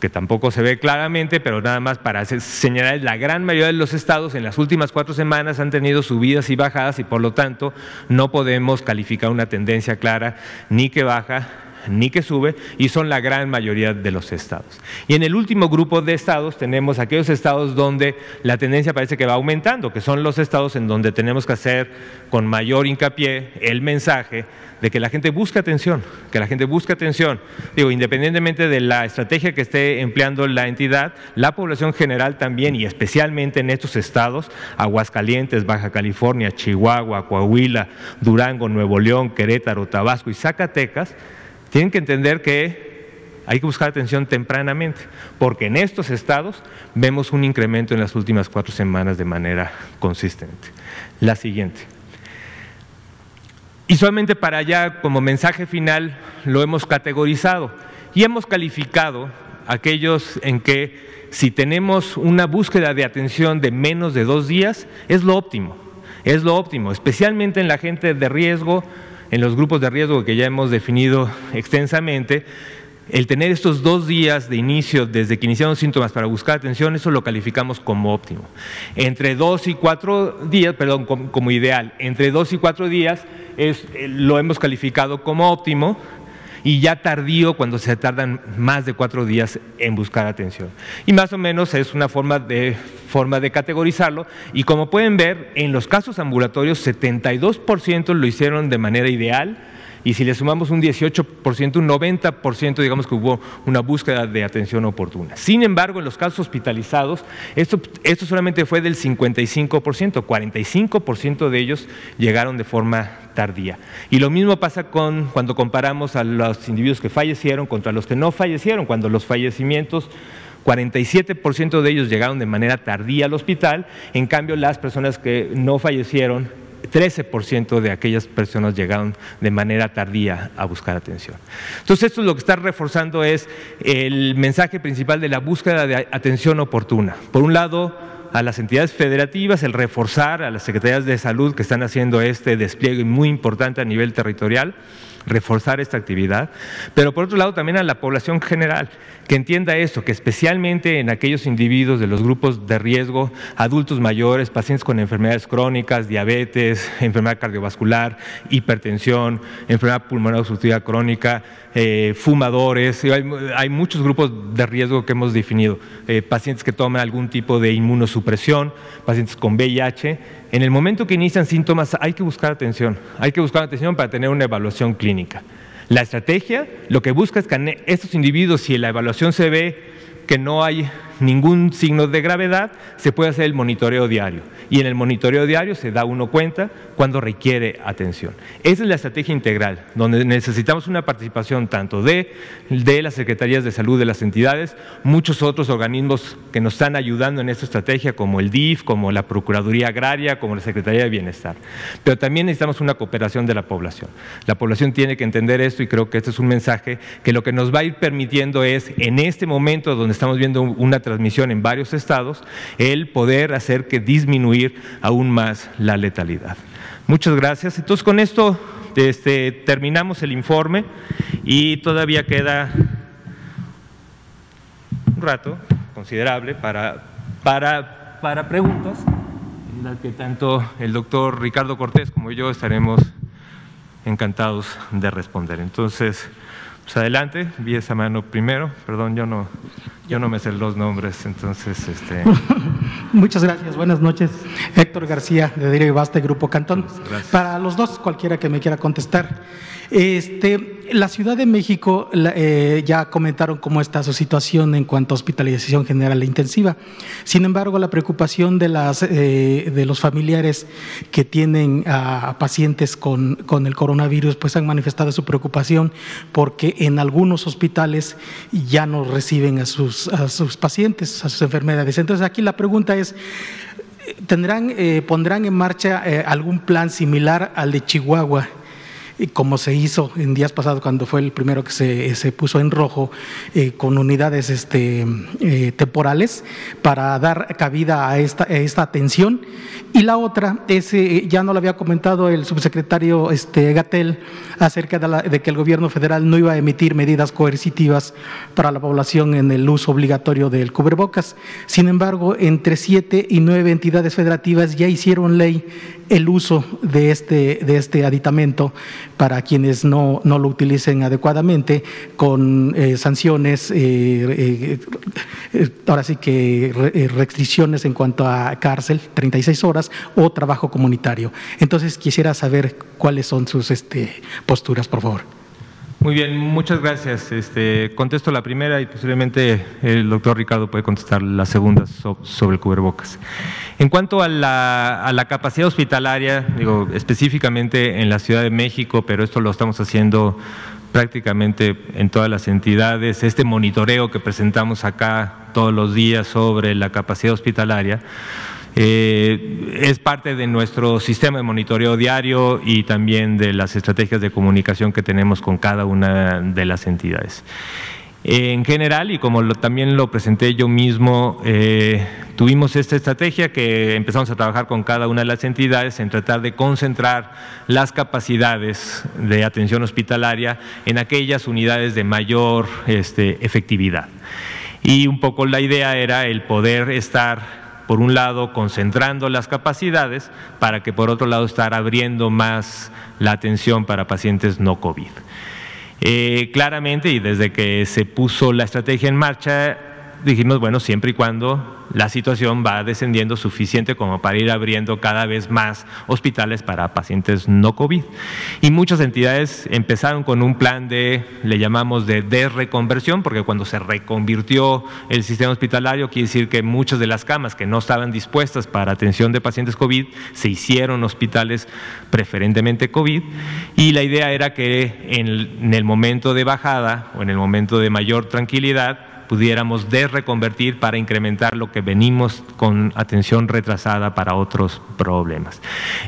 que tampoco se ve claramente, pero nada más para señalar, la gran mayoría de los estados en las últimas cuatro semanas han tenido subidas y bajadas y por lo tanto no podemos calificar una tendencia clara ni que baja ni que sube y son la gran mayoría de los estados. Y en el último grupo de estados tenemos aquellos estados donde la tendencia parece que va aumentando, que son los estados en donde tenemos que hacer con mayor hincapié el mensaje de que la gente busque atención, que la gente busque atención. Digo, independientemente de la estrategia que esté empleando la entidad, la población general también y especialmente en estos estados, Aguascalientes, Baja California, Chihuahua, Coahuila, Durango, Nuevo León, Querétaro, Tabasco y Zacatecas, tienen que entender que hay que buscar atención tempranamente, porque en estos estados vemos un incremento en las últimas cuatro semanas de manera consistente. La siguiente. Y solamente para allá, como mensaje final, lo hemos categorizado y hemos calificado aquellos en que si tenemos una búsqueda de atención de menos de dos días, es lo óptimo, es lo óptimo, especialmente en la gente de riesgo, en los grupos de riesgo que ya hemos definido extensamente, el tener estos dos días de inicio desde que iniciaron síntomas para buscar atención, eso lo calificamos como óptimo. Entre dos y cuatro días, perdón, como, ideal, entre dos y cuatro días es, eh, lo hemos calificado como óptimo y ya tardío cuando se tardan más de cuatro días en buscar atención. Y más o menos es una forma de, forma de categorizarlo y como pueden ver, en los casos ambulatorios 72% lo hicieron de manera ideal, y si le sumamos un 18%, un 90%, digamos que hubo una búsqueda de atención oportuna. Sin embargo, en los casos hospitalizados, esto, esto solamente fue del 55%, 45% de ellos llegaron de forma tardía. Y lo mismo pasa con cuando comparamos a los individuos que fallecieron contra los que no fallecieron, cuando los fallecimientos 47% de ellos llegaron de manera tardía al hospital, en cambio las personas que no fallecieron 13% de aquellas personas llegaron de manera tardía a buscar atención. Entonces, esto lo que está reforzando es el mensaje principal de la búsqueda de atención oportuna. Por un lado, a las entidades federativas, el reforzar a las secretarías de salud que están haciendo este despliegue muy importante a nivel territorial reforzar esta actividad, pero por otro lado también a la población general, que entienda esto, que especialmente en aquellos individuos de los grupos de riesgo, adultos mayores, pacientes con enfermedades crónicas, diabetes, enfermedad cardiovascular, hipertensión, enfermedad pulmonar obstructiva crónica, eh, fumadores, hay, muchos grupos de riesgo que hemos definido, eh, pacientes que toman algún tipo de inmunosupresión, pacientes con VIH, en el momento que inician síntomas hay que buscar atención, hay que buscar atención para tener una evaluación clínica. La estrategia lo que busca es que estos individuos, si en la evaluación se ve que no hay ningún signo de gravedad, se puede hacer el monitoreo diario. Y en el monitoreo diario se da uno cuenta cuando requiere atención. Esa es la estrategia integral, donde necesitamos una participación tanto de, de las secretarías de salud de las entidades, muchos otros organismos que nos están ayudando en esta estrategia, como el DIF, como la Procuraduría Agraria, como la Secretaría de Bienestar. Pero también necesitamos una cooperación de la población. La población tiene que entender esto y creo que este es un mensaje que lo que nos va a ir permitiendo es, en este momento donde estamos viendo una transmisión en varios estados, el poder hacer que disminuir aún más la letalidad. Muchas gracias. Entonces con esto este, terminamos el informe y todavía queda un rato considerable para, para, para preguntas en las que tanto el doctor Ricardo Cortés como yo estaremos encantados de responder. Entonces, pues adelante, vi esa mano primero, perdón, yo no, yo no me sé los nombres, entonces... Este... Muchas gracias, buenas noches. Héctor García, de Diario Basta, Grupo Cantón. Para los dos, cualquiera que me quiera contestar. Este, la Ciudad de México eh, ya comentaron cómo está su situación en cuanto a hospitalización general e intensiva. Sin embargo, la preocupación de, las, eh, de los familiares que tienen a, pacientes con, con, el coronavirus, pues han manifestado su preocupación porque en algunos hospitales ya no reciben a sus, a sus pacientes, a sus enfermedades. Entonces, aquí la pregunta es, ¿tendrán, eh, ¿pondrán en marcha algún plan similar al de Chihuahua? Como se hizo en días pasados cuando fue el primero que se, se puso en rojo eh, con unidades este, eh, temporales para dar cabida a esta, esta atención. Y la otra es, eh, ya no lo había comentado el subsecretario este, Gatel acerca de, de, que el gobierno federal no iba a emitir medidas coercitivas para la población en el uso obligatorio del cubrebocas. Sin embargo, entre siete y nueve entidades federativas ya hicieron ley el uso de este, de este aditamento para quienes no, no lo utilicen adecuadamente con eh, sanciones, eh, eh, ahora sí que restricciones en cuanto a cárcel, 36 horas, o trabajo comunitario. Entonces quisiera saber cuáles son sus este, posturas, por favor. Muy bien, muchas gracias. Este, contesto la primera y posiblemente el doctor Ricardo puede contestar la segunda sobre el cubrebocas. En cuanto a la, capacidad hospitalaria, digo, específicamente en la Ciudad de México, pero esto lo estamos haciendo prácticamente en todas las entidades, este monitoreo que presentamos acá todos los días sobre la capacidad hospitalaria, eh, es parte de nuestro sistema de monitoreo diario y también de las estrategias de comunicación que tenemos con cada una de las entidades. En general, y como también lo presenté yo mismo, eh, tuvimos esta estrategia que empezamos a trabajar con cada una de las entidades en tratar de concentrar las capacidades de atención hospitalaria en aquellas unidades de mayor este, efectividad. Y un poco la idea era el poder estar por un lado, concentrando las capacidades para que por otro lado estar abriendo más la atención para pacientes no COVID. Eh, claramente, y desde que se puso la estrategia en marcha, dijimos, bueno, siempre y cuando la situación va descendiendo suficiente como para ir abriendo cada vez más hospitales para pacientes no COVID. Y muchas entidades empezaron con un plan de, le llamamos de desreconversión, porque cuando se reconvirtió el sistema hospitalario, quiere decir que muchas de las camas que no estaban dispuestas para atención de pacientes COVID se hicieron hospitales preferentemente COVID. Y la idea era que en el momento de bajada o en el momento de mayor tranquilidad, pudiéramos reconvertir para incrementar lo que venimos con atención retrasada para otros problemas.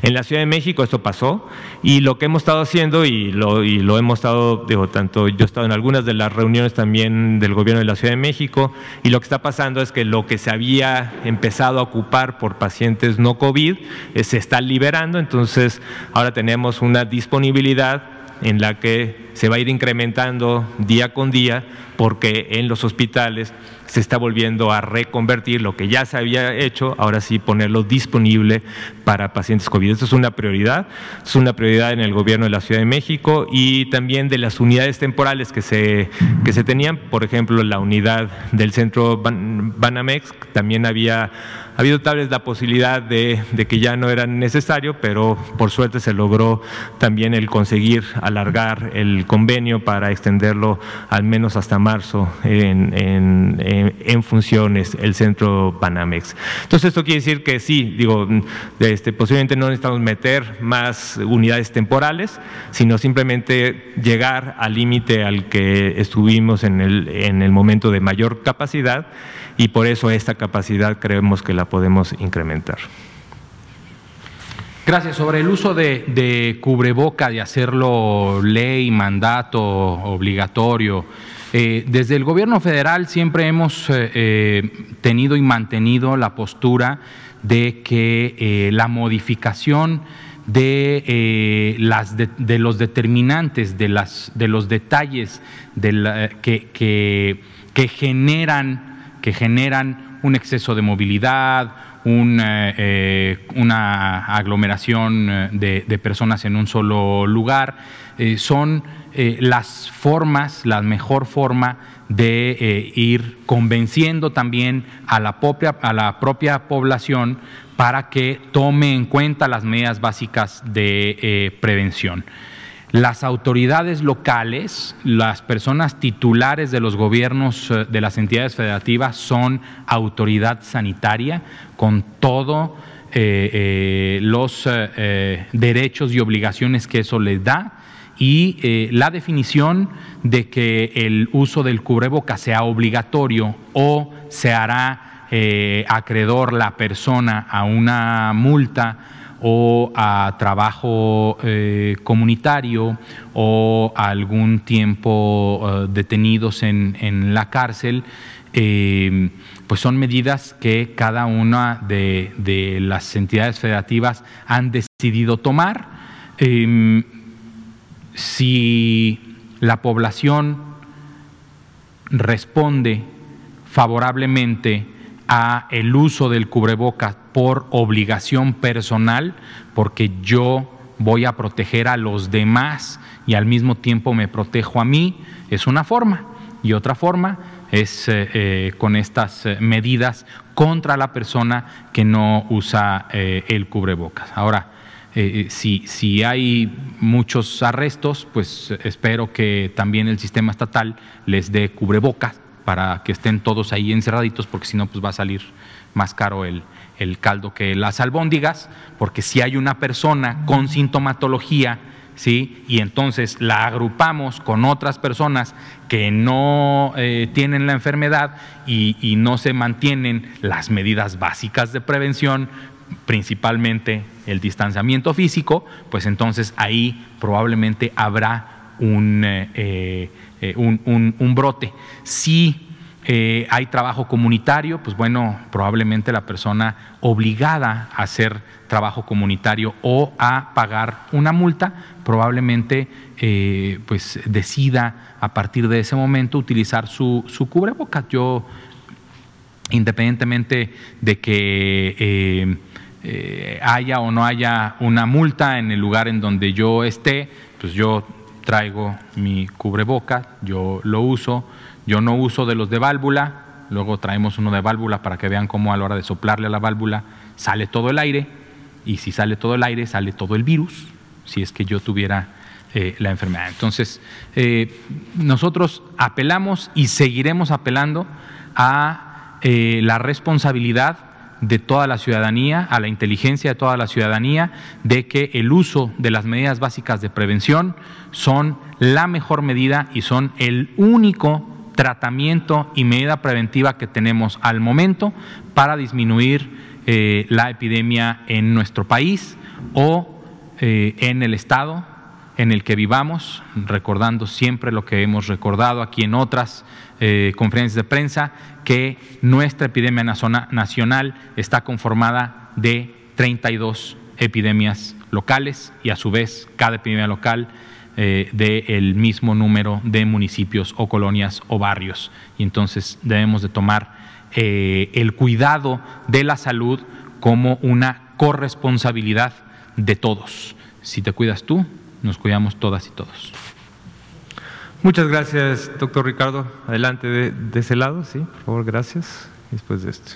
En la Ciudad de México esto pasó y lo que hemos estado haciendo y lo, y lo hemos estado, digo, tanto yo he estado en algunas de las reuniones también del gobierno de la Ciudad de México y lo que está pasando es que lo que se había empezado a ocupar por pacientes no COVID eh, se está liberando, entonces ahora tenemos una disponibilidad en la que se va a ir incrementando día con día porque en los hospitales se está volviendo a reconvertir lo que ya se había hecho, ahora sí ponerlo disponible para pacientes COVID. Esto es una prioridad, es una prioridad en el gobierno de la Ciudad de México y también de las unidades temporales que se, que se tenían, por ejemplo, la unidad del centro Banamex, también había ha habido tal vez la posibilidad de, que ya no era necesario, pero por suerte se logró también el conseguir alargar el convenio para extenderlo al menos hasta marzo en, funciones el centro Banamex. Entonces esto quiere decir que sí, digo, este, posiblemente no necesitamos meter más unidades temporales, sino simplemente llegar al límite al que estuvimos en el, en el momento de mayor capacidad y por eso esta capacidad creemos que la podemos incrementar. Gracias. Sobre el uso de, cubreboca, de hacerlo ley, mandato, obligatorio, eh, desde el gobierno federal siempre hemos eh, eh, tenido y mantenido la postura de que la modificación de, las de, los determinantes, de, de los detalles que generan que generan un exceso de movilidad, eh, eh, una aglomeración eh, de, personas en un solo lugar, son las formas, la mejor forma de ir convenciendo también a la, propia, a la propia población para que tome en cuenta las medidas básicas de prevención. Las autoridades locales, las personas titulares de los gobiernos eh, de las entidades federativas son autoridad sanitaria con todo eh, eh, los derechos y obligaciones que eso les da y la definición de que el uso del cubreboca sea obligatorio o se hará acreedor la persona a una multa o a trabajo eh, comunitario o algún tiempo eh, detenidos en, la cárcel, eh, pues son medidas que cada una de, las entidades federativas han decidido tomar. Em, si la población responde favorablemente a el uso del cubrebocas por obligación personal, porque yo voy a proteger a los demás y al mismo tiempo me protejo a mí, es una forma. Y otra forma es eh, eh, con estas eh, medidas contra la persona que no usa el cubrebocas. Ahora, si, si hay muchos arrestos, pues espero que también el sistema estatal les dé cubrebocas para que estén todos ahí encerraditos, porque si no, pues va a salir más caro el, caldo que las albóndigas, porque si hay una persona con sintomatología, ¿sí? y entonces la agrupamos con otras personas que no eh, tienen la enfermedad y, y, no se mantienen las medidas básicas de prevención, principalmente el distanciamiento físico, pues entonces ahí probablemente habrá un... Eh, eh, un, brote. Si eh, hay trabajo comunitario, pues bueno, probablemente la persona obligada a hacer trabajo comunitario o a pagar una multa, probablemente eh, pues decida a partir de ese momento utilizar su, su cubrebocas. Yo, independientemente de que haya o no haya una multa en el lugar en donde yo esté, pues yo traigo mi cubreboca, yo lo uso, yo no uso de los de válvula, luego traemos uno de válvula para que vean cómo a la hora de soplarle a la válvula sale todo el aire y si sale todo el aire sale todo el virus, si es que yo tuviera eh, la enfermedad. Entonces, eh, nosotros apelamos y seguiremos apelando a eh, la responsabilidad de toda la ciudadanía, a la inteligencia de toda la ciudadanía, de que el uso de las medidas básicas de prevención son la mejor medida y son el único tratamiento y medida preventiva que tenemos al momento para disminuir eh, la epidemia en nuestro país o eh, en el estado en el que vivamos, recordando siempre lo que hemos recordado aquí en otras eh, conferencias de prensa, que nuestra epidemia nacional está conformada de 32 epidemias locales y a su vez cada epidemia local eh, del mismo número de municipios o colonias o barrios. Y entonces debemos de tomar eh, el cuidado de la salud como una corresponsabilidad de todos. Si te cuidas tú, nos cuidamos todas y todos. Muchas gracias, doctor Ricardo. Adelante de, de ese lado, sí, por favor, gracias. Después de esto.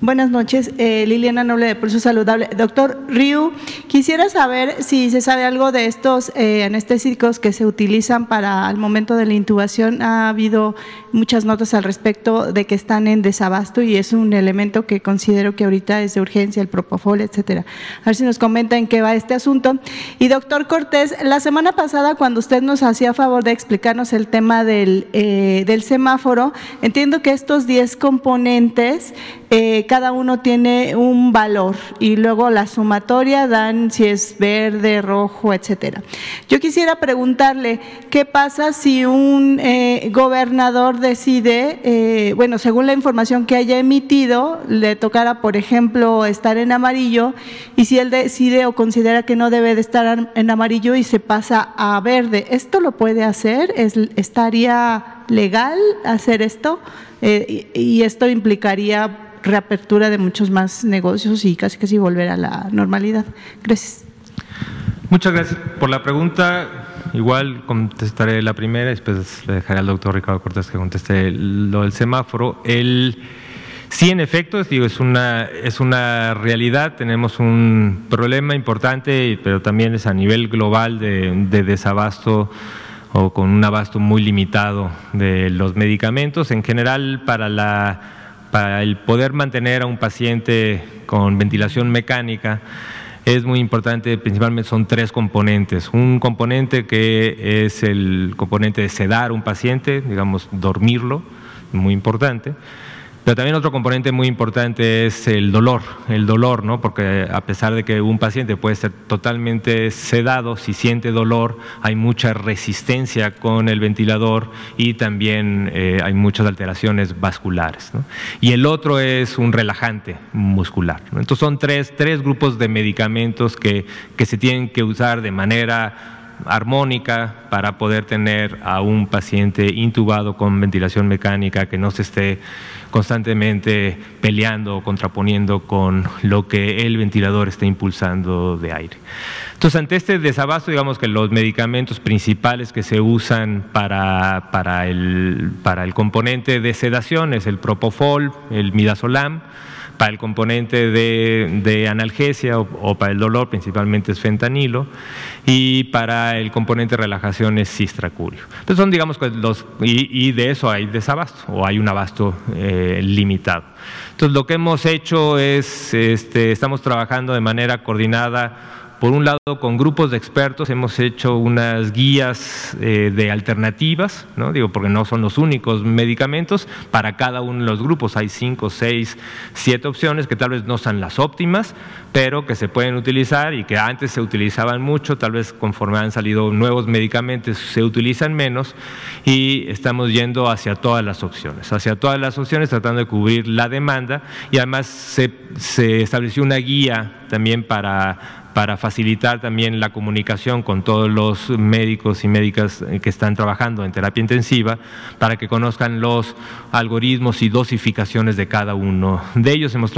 Buenas noches, eh, Liliana Noble de Pulso Saludable. Doctor Ryu, quisiera saber si se sabe algo de estos eh, anestésicos que se utilizan para el momento de la intubación. Ha habido muchas notas al respecto de que están en desabasto y es un elemento que considero que ahorita es de urgencia, el propofol, etcétera. A ver si nos comenta en qué va este asunto. Y doctor Cortés, la semana pasada cuando usted nos hacía favor de explicarnos el tema del, eh, del semáforo, entiendo que estos 10 componentes eh, cada uno tiene un valor y luego la sumatoria dan si es verde, rojo, etcétera. Yo quisiera preguntarle, ¿qué pasa si un eh, gobernador decide, eh, bueno, según la información que haya emitido, le tocara, por ejemplo, estar en amarillo y si él decide o considera que no debe de estar en amarillo y se pasa a verde, ¿esto lo puede hacer? ¿Estaría legal hacer esto? y esto implicaría reapertura de muchos más negocios y casi casi volver a la normalidad. Gracias. Muchas gracias por la pregunta. igual contestaré la primera, después le dejaré al doctor Ricardo Cortés que conteste lo del semáforo. El, sí, en efecto, digo, es, una, es una realidad, tenemos un problema importante, pero también es a nivel global de desabasto o con un abasto muy limitado de los medicamentos. En general, para, la, para el poder mantener a un paciente con ventilación mecánica, es muy importante, principalmente son tres componentes. Un componente que es el componente de sedar un paciente, digamos, dormirlo, muy importante. Pero también otro componente muy importante es el dolor, el dolor, ¿no? Porque a pesar de que un paciente puede ser totalmente sedado, si siente dolor, hay mucha resistencia con el ventilador y también eh, hay muchas alteraciones vasculares. Y el otro es un relajante muscular. Entonces son tres, tres grupos de medicamentos que, que se tienen que usar de manera armónica para poder tener a un paciente intubado con ventilación mecánica que no se esté constantemente peleando o contraponiendo con lo que el ventilador está impulsando de aire. Entonces, ante este desabasto, digamos que los medicamentos principales que se usan para, para, el, para el componente de sedación es el propofol, el midazolam, para el componente de, analgesia o, para el dolor principalmente es fentanilo y para el componente de relajación es cistracurio. Entonces son digamos los, y, de eso hay desabasto o hay un abasto eh, limitado. Entonces lo que hemos hecho es, este, estamos trabajando de manera coordinada por un lado, con grupos de expertos hemos hecho unas guías eh, de alternativas, digo, porque no son los únicos medicamentos, para cada uno de los grupos. Hay cinco, seis, siete opciones que tal vez no son las óptimas, pero que se pueden utilizar y que antes se utilizaban mucho, tal vez conforme han salido nuevos medicamentos se utilizan menos. Y estamos yendo hacia todas las opciones, hacia todas las opciones tratando de cubrir la demanda. Y además se, se estableció una guía también para para facilitar también la comunicación con todos los médicos y médicas que están trabajando en terapia intensiva, para que conozcan los algoritmos y dosificaciones de cada uno de ellos. Hemos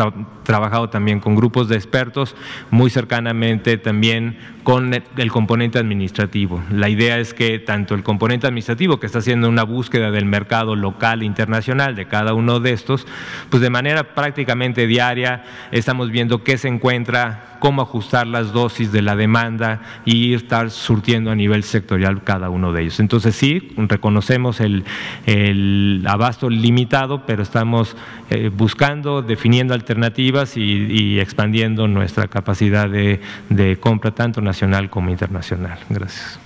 trabajado también con grupos de expertos, muy cercanamente también con el componente administrativo. La idea es que tanto el componente administrativo, que está haciendo una búsqueda del mercado local e internacional de cada uno de estos, pues de manera prácticamente diaria estamos viendo qué se encuentra cómo ajustar las dosis de la demanda y estar surtiendo a nivel sectorial cada uno de ellos. Entonces sí, reconocemos el, abasto limitado, pero estamos eh, buscando, definiendo alternativas y, expandiendo nuestra capacidad de, compra tanto nacional como internacional. Gracias.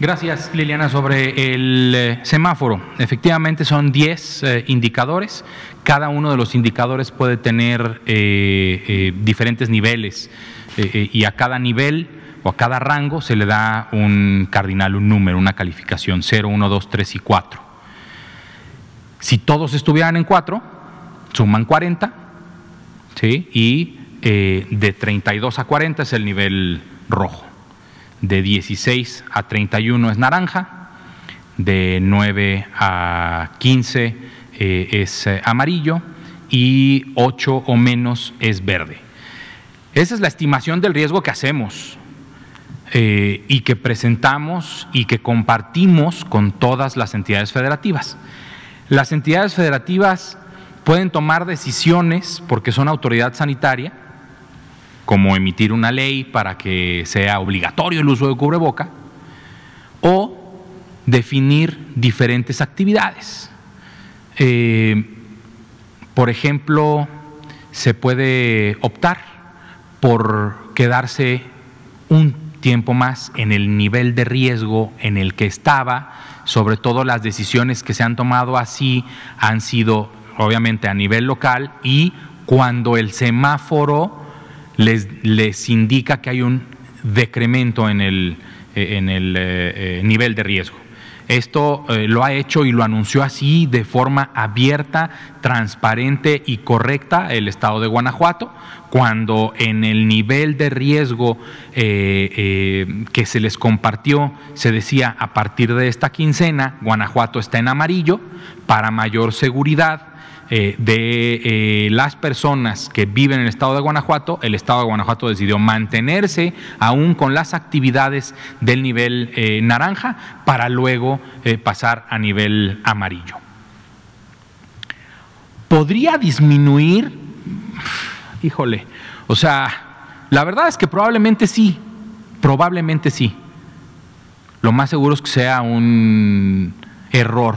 Gracias, Liliana. Sobre el eh, semáforo, efectivamente son 10 eh, indicadores cada uno de los indicadores puede tener eh, eh, diferentes niveles eh, y a cada nivel o a cada rango se le da un cardinal, un número, una calificación, 0, 1, 2, 3 y 4. Si todos estuvieran en 4, suman 40, ¿sí? y de 32 a 40 es el nivel rojo, de 16 a 31 es naranja, de 9 a 15 eh, es eh, amarillo y 8 o menos es verde. Esa es la estimación del riesgo que hacemos eh, y que presentamos y que compartimos con todas las entidades federativas. Las entidades federativas pueden tomar decisiones porque son autoridad sanitaria, como emitir una ley para que sea obligatorio el uso de cubreboca, o definir diferentes actividades. Eh, por ejemplo, se puede optar por quedarse un tiempo más en el nivel de riesgo en el que estaba, sobre todo las decisiones que se han tomado así han sido obviamente a nivel local y cuando el semáforo les, les indica que hay un decremento en el, en el eh, eh, nivel de riesgo. Esto eh, lo ha hecho y lo anunció así de forma abierta, transparente y correcta el Estado de Guanajuato, cuando en el nivel de riesgo eh, eh, que se les compartió se decía a partir de esta quincena, Guanajuato está en amarillo para mayor seguridad. Eh, de eh, las personas que viven en el estado de Guanajuato, el estado de Guanajuato decidió mantenerse aún con las actividades del nivel eh, naranja para luego pasar a nivel amarillo. ¿Podría disminuir? Híjole, o sea, la verdad es que probablemente sí, probablemente sí. Lo más seguro es que sea un error,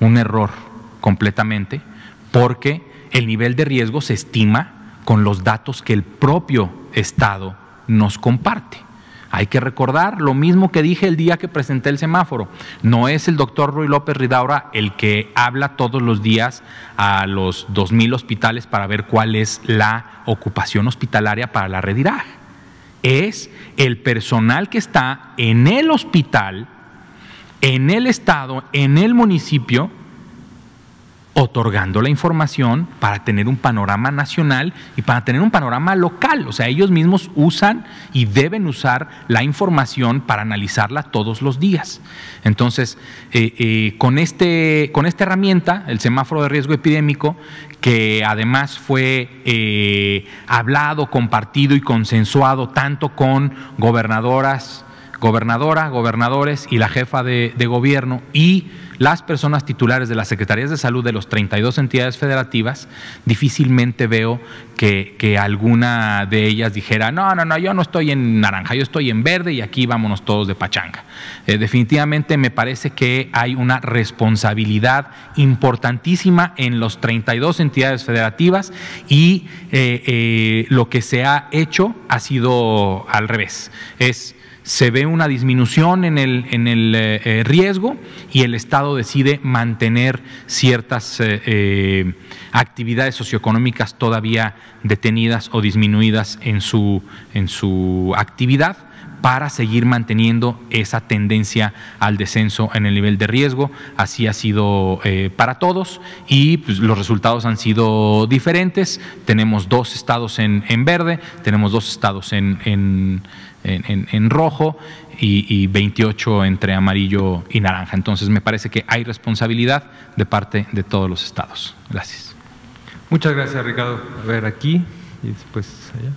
un error completamente porque el nivel de riesgo se estima con los datos que el propio Estado nos comparte. Hay que recordar lo mismo que dije el día que presenté el semáforo. No es el doctor Ruy López Ridaura el que habla todos los días a los 2.000 hospitales para ver cuál es la ocupación hospitalaria para la red IRAG. Es el personal que está en el hospital, en el estado, en el municipio, otorgando la información para tener un panorama nacional y para tener un panorama local. O sea, ellos mismos usan y deben usar la información para analizarla todos los días. Entonces, eh, eh, con, este, con esta herramienta, el semáforo de riesgo epidémico, que además fue eh, hablado, compartido y consensuado tanto con gobernadoras, gobernadora, gobernadores y la jefa de, gobierno y las personas titulares de las Secretarías de Salud de las 32 entidades federativas, difícilmente veo que, alguna de ellas dijera, no, no, no, yo no estoy en naranja, yo estoy en verde y aquí vámonos todos de pachanga. Eh, definitivamente me parece que hay una responsabilidad importantísima en las 32 entidades federativas y eh, eh, lo que se ha hecho ha sido al revés. Es se ve una disminución en el, en el eh, eh, riesgo y el Estado decide mantener ciertas eh, actividades socioeconómicas todavía detenidas o disminuidas en su, en su actividad para seguir manteniendo esa tendencia al descenso en el nivel de riesgo. Así ha sido para todos y pues, los resultados han sido diferentes. Tenemos dos estados en, en verde, tenemos dos estados en, en en, rojo y, 28 entre amarillo y naranja. Entonces me parece que hay responsabilidad de parte de todos los estados. Gracias. Muchas gracias, Ricardo. A ver, aquí y después allá.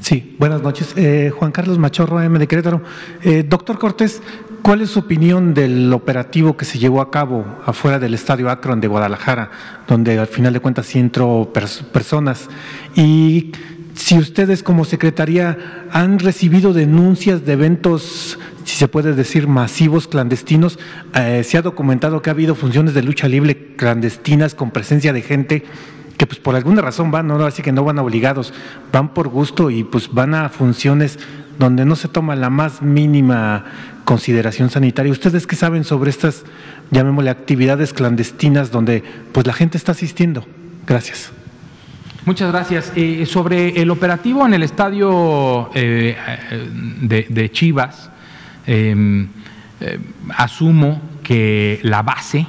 Sí, buenas noches. Eh, Juan Carlos Machorro, M de Querétaro. Eh, doctor Cortés, ¿cuál es su opinión del operativo que se llevó a cabo afuera del Estadio Akron de Guadalajara, donde al final de cuentas sí entró personas? Y si ustedes como Secretaría han recibido denuncias de eventos, si se puede decir, masivos clandestinos, eh, se ha documentado que ha habido funciones de lucha libre clandestinas con presencia de gente que pues por alguna razón van, no así que no van obligados, van por gusto y pues van a funciones donde no se toma la más mínima consideración sanitaria. ¿Ustedes qué saben sobre estas, llamémosle, actividades clandestinas donde pues la gente está asistiendo? Gracias. Muchas gracias. Eh, sobre el operativo en el estadio eh, de, Chivas, em, eh, asumo que la base,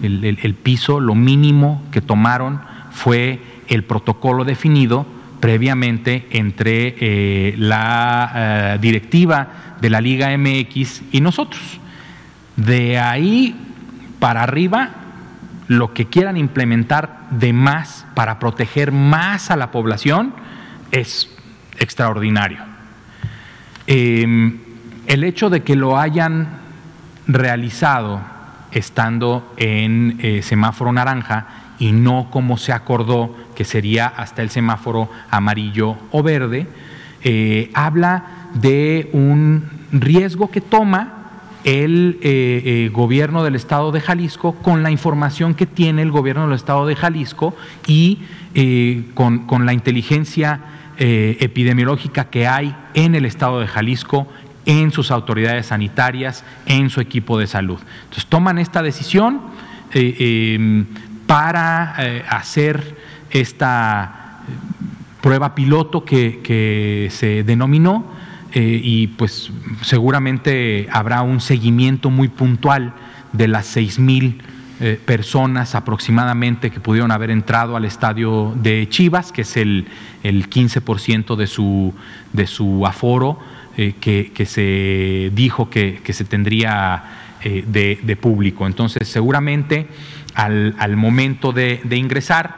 el, piso, lo mínimo que tomaron fue el protocolo definido previamente entre la directiva de la Liga MX y nosotros. De ahí para arriba lo que quieran implementar de más para proteger más a la población es extraordinario. Em, el hecho de que lo hayan realizado estando en eh, semáforo naranja y no como se acordó que sería hasta el semáforo amarillo o verde, eh, habla de un riesgo que toma el eh, eh, gobierno del estado de Jalisco con la información que tiene el gobierno del estado de Jalisco y eh, con, la inteligencia epidemiológica que hay en el estado de Jalisco, en sus autoridades sanitarias, en su equipo de salud. Entonces toman esta decisión em, para hacer esta prueba piloto que se denominó eh, y pues seguramente habrá un seguimiento muy puntual de las seis mil eh, personas aproximadamente que pudieron haber entrado al estadio de Chivas, que es el, el 15% de su, de su aforo, eh, que, se dijo que, se tendría eh, de, público. Entonces, seguramente al, momento de, ingresar,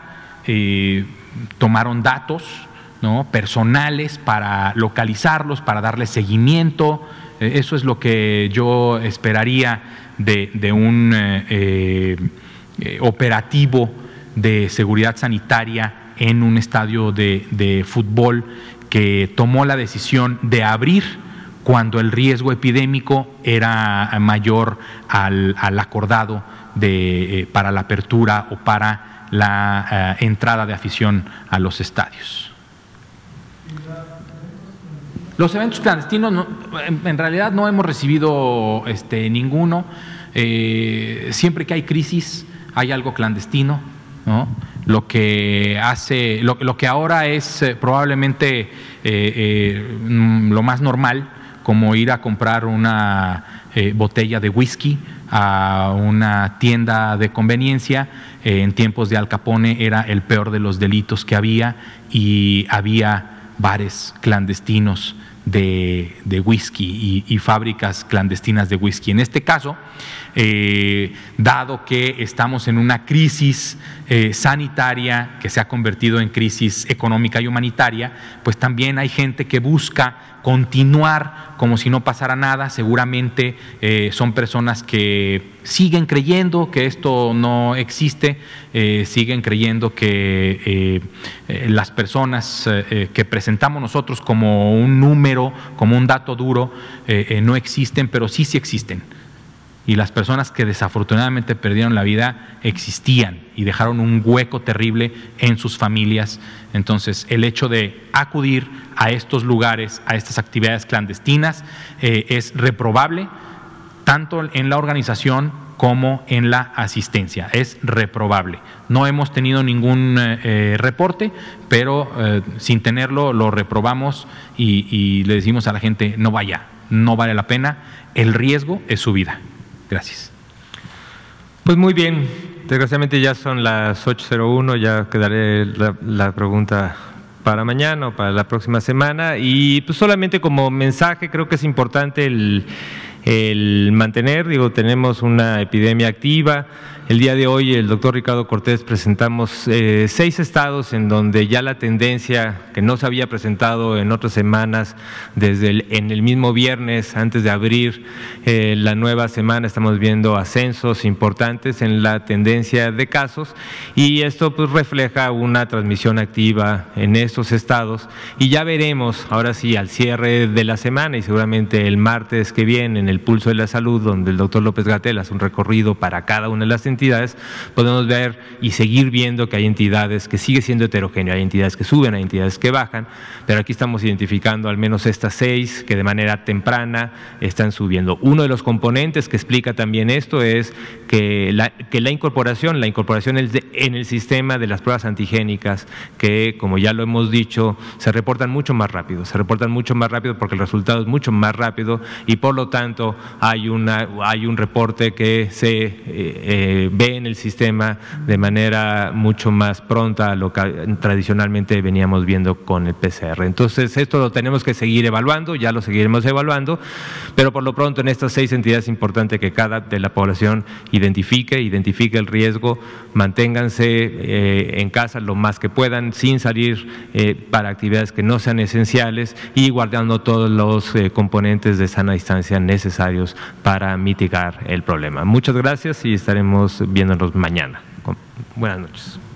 tomaron datos ¿no? personales para localizarlos, para darle seguimiento. eso es lo que yo esperaría de, un operativo de seguridad sanitaria en un estadio de, fútbol que tomó la decisión de abrir cuando el riesgo epidémico era mayor al, acordado de, eh, para la apertura o para la eh, entrada de afición a los estadios. Los eventos clandestinos, en, realidad no hemos recibido este, ninguno. Eh, siempre que hay crisis hay algo clandestino. Lo que hace, lo, que ahora es eh, probablemente eh, lo más normal, como ir a comprar una botella de whisky a una tienda de conveniencia. en tiempos de Al Capone era el peor de los delitos que había y había bares clandestinos de, whisky y, fábricas clandestinas de whisky. En este caso, eh, dado que estamos en una crisis eh, sanitaria que se ha convertido en crisis económica y humanitaria, pues también hay gente que busca continuar como si no pasara nada. Seguramente eh, son personas que siguen creyendo que esto no existe, siguen creyendo que las personas que presentamos nosotros como un número, como un dato duro, no existen, pero sí sí existen y las personas que desafortunadamente perdieron la vida existían y dejaron un hueco terrible en sus familias. Entonces, el hecho de acudir a estos lugares, a estas actividades clandestinas, eh, es reprobable, tanto en la organización como en la asistencia. Es reprobable. No hemos tenido ningún eh, reporte, pero eh, sin tenerlo lo reprobamos y le decimos a la gente, no vaya, no vale la pena, el riesgo es su vida. Gracias. Pues muy bien, desgraciadamente ya son las 8.01, ya quedaré la, pregunta para mañana o para la próxima semana y pues solamente como mensaje creo que es importante el, el mantener, digo, tenemos una epidemia activa, el día de hoy, el doctor Ricardo Cortés, presentamos eh, seis estados en donde ya la tendencia que no se había presentado en otras semanas, desde el, en el mismo viernes, antes de abrir eh, la nueva semana, estamos viendo ascensos importantes en la tendencia de casos y esto pues refleja una transmisión activa en estos estados y ya veremos, ahora sí, al cierre de la semana y seguramente el martes que viene en el Pulso de la Salud, donde el doctor López Gatel hace un recorrido para cada una de las entidades, podemos ver y seguir viendo que hay entidades que sigue siendo heterogéneo, hay entidades que suben, hay entidades que bajan, pero aquí estamos identificando al menos estas seis que de manera temprana están subiendo. Uno de los componentes que explica también esto es que la, que la incorporación, la incorporación en el sistema de las pruebas antigénicas, que como ya lo hemos dicho, se reportan mucho más rápido, se reportan mucho más rápido porque el resultado es mucho más rápido y por lo tanto hay, una, hay un reporte que se eh, eh, ve en el sistema de manera mucho más pronta a lo que tradicionalmente veníamos viendo con el PCR. Entonces, esto lo tenemos que seguir evaluando, ya lo seguiremos evaluando, pero por lo pronto en estas seis entidades es importante que cada de la población identifique, identifique el riesgo, manténganse eh, en casa lo más que puedan, sin salir eh, para actividades que no sean esenciales y guardando todos los eh, componentes de sana distancia necesarios para mitigar el problema. Muchas gracias y estaremos viéndonos mañana. Buenas noches.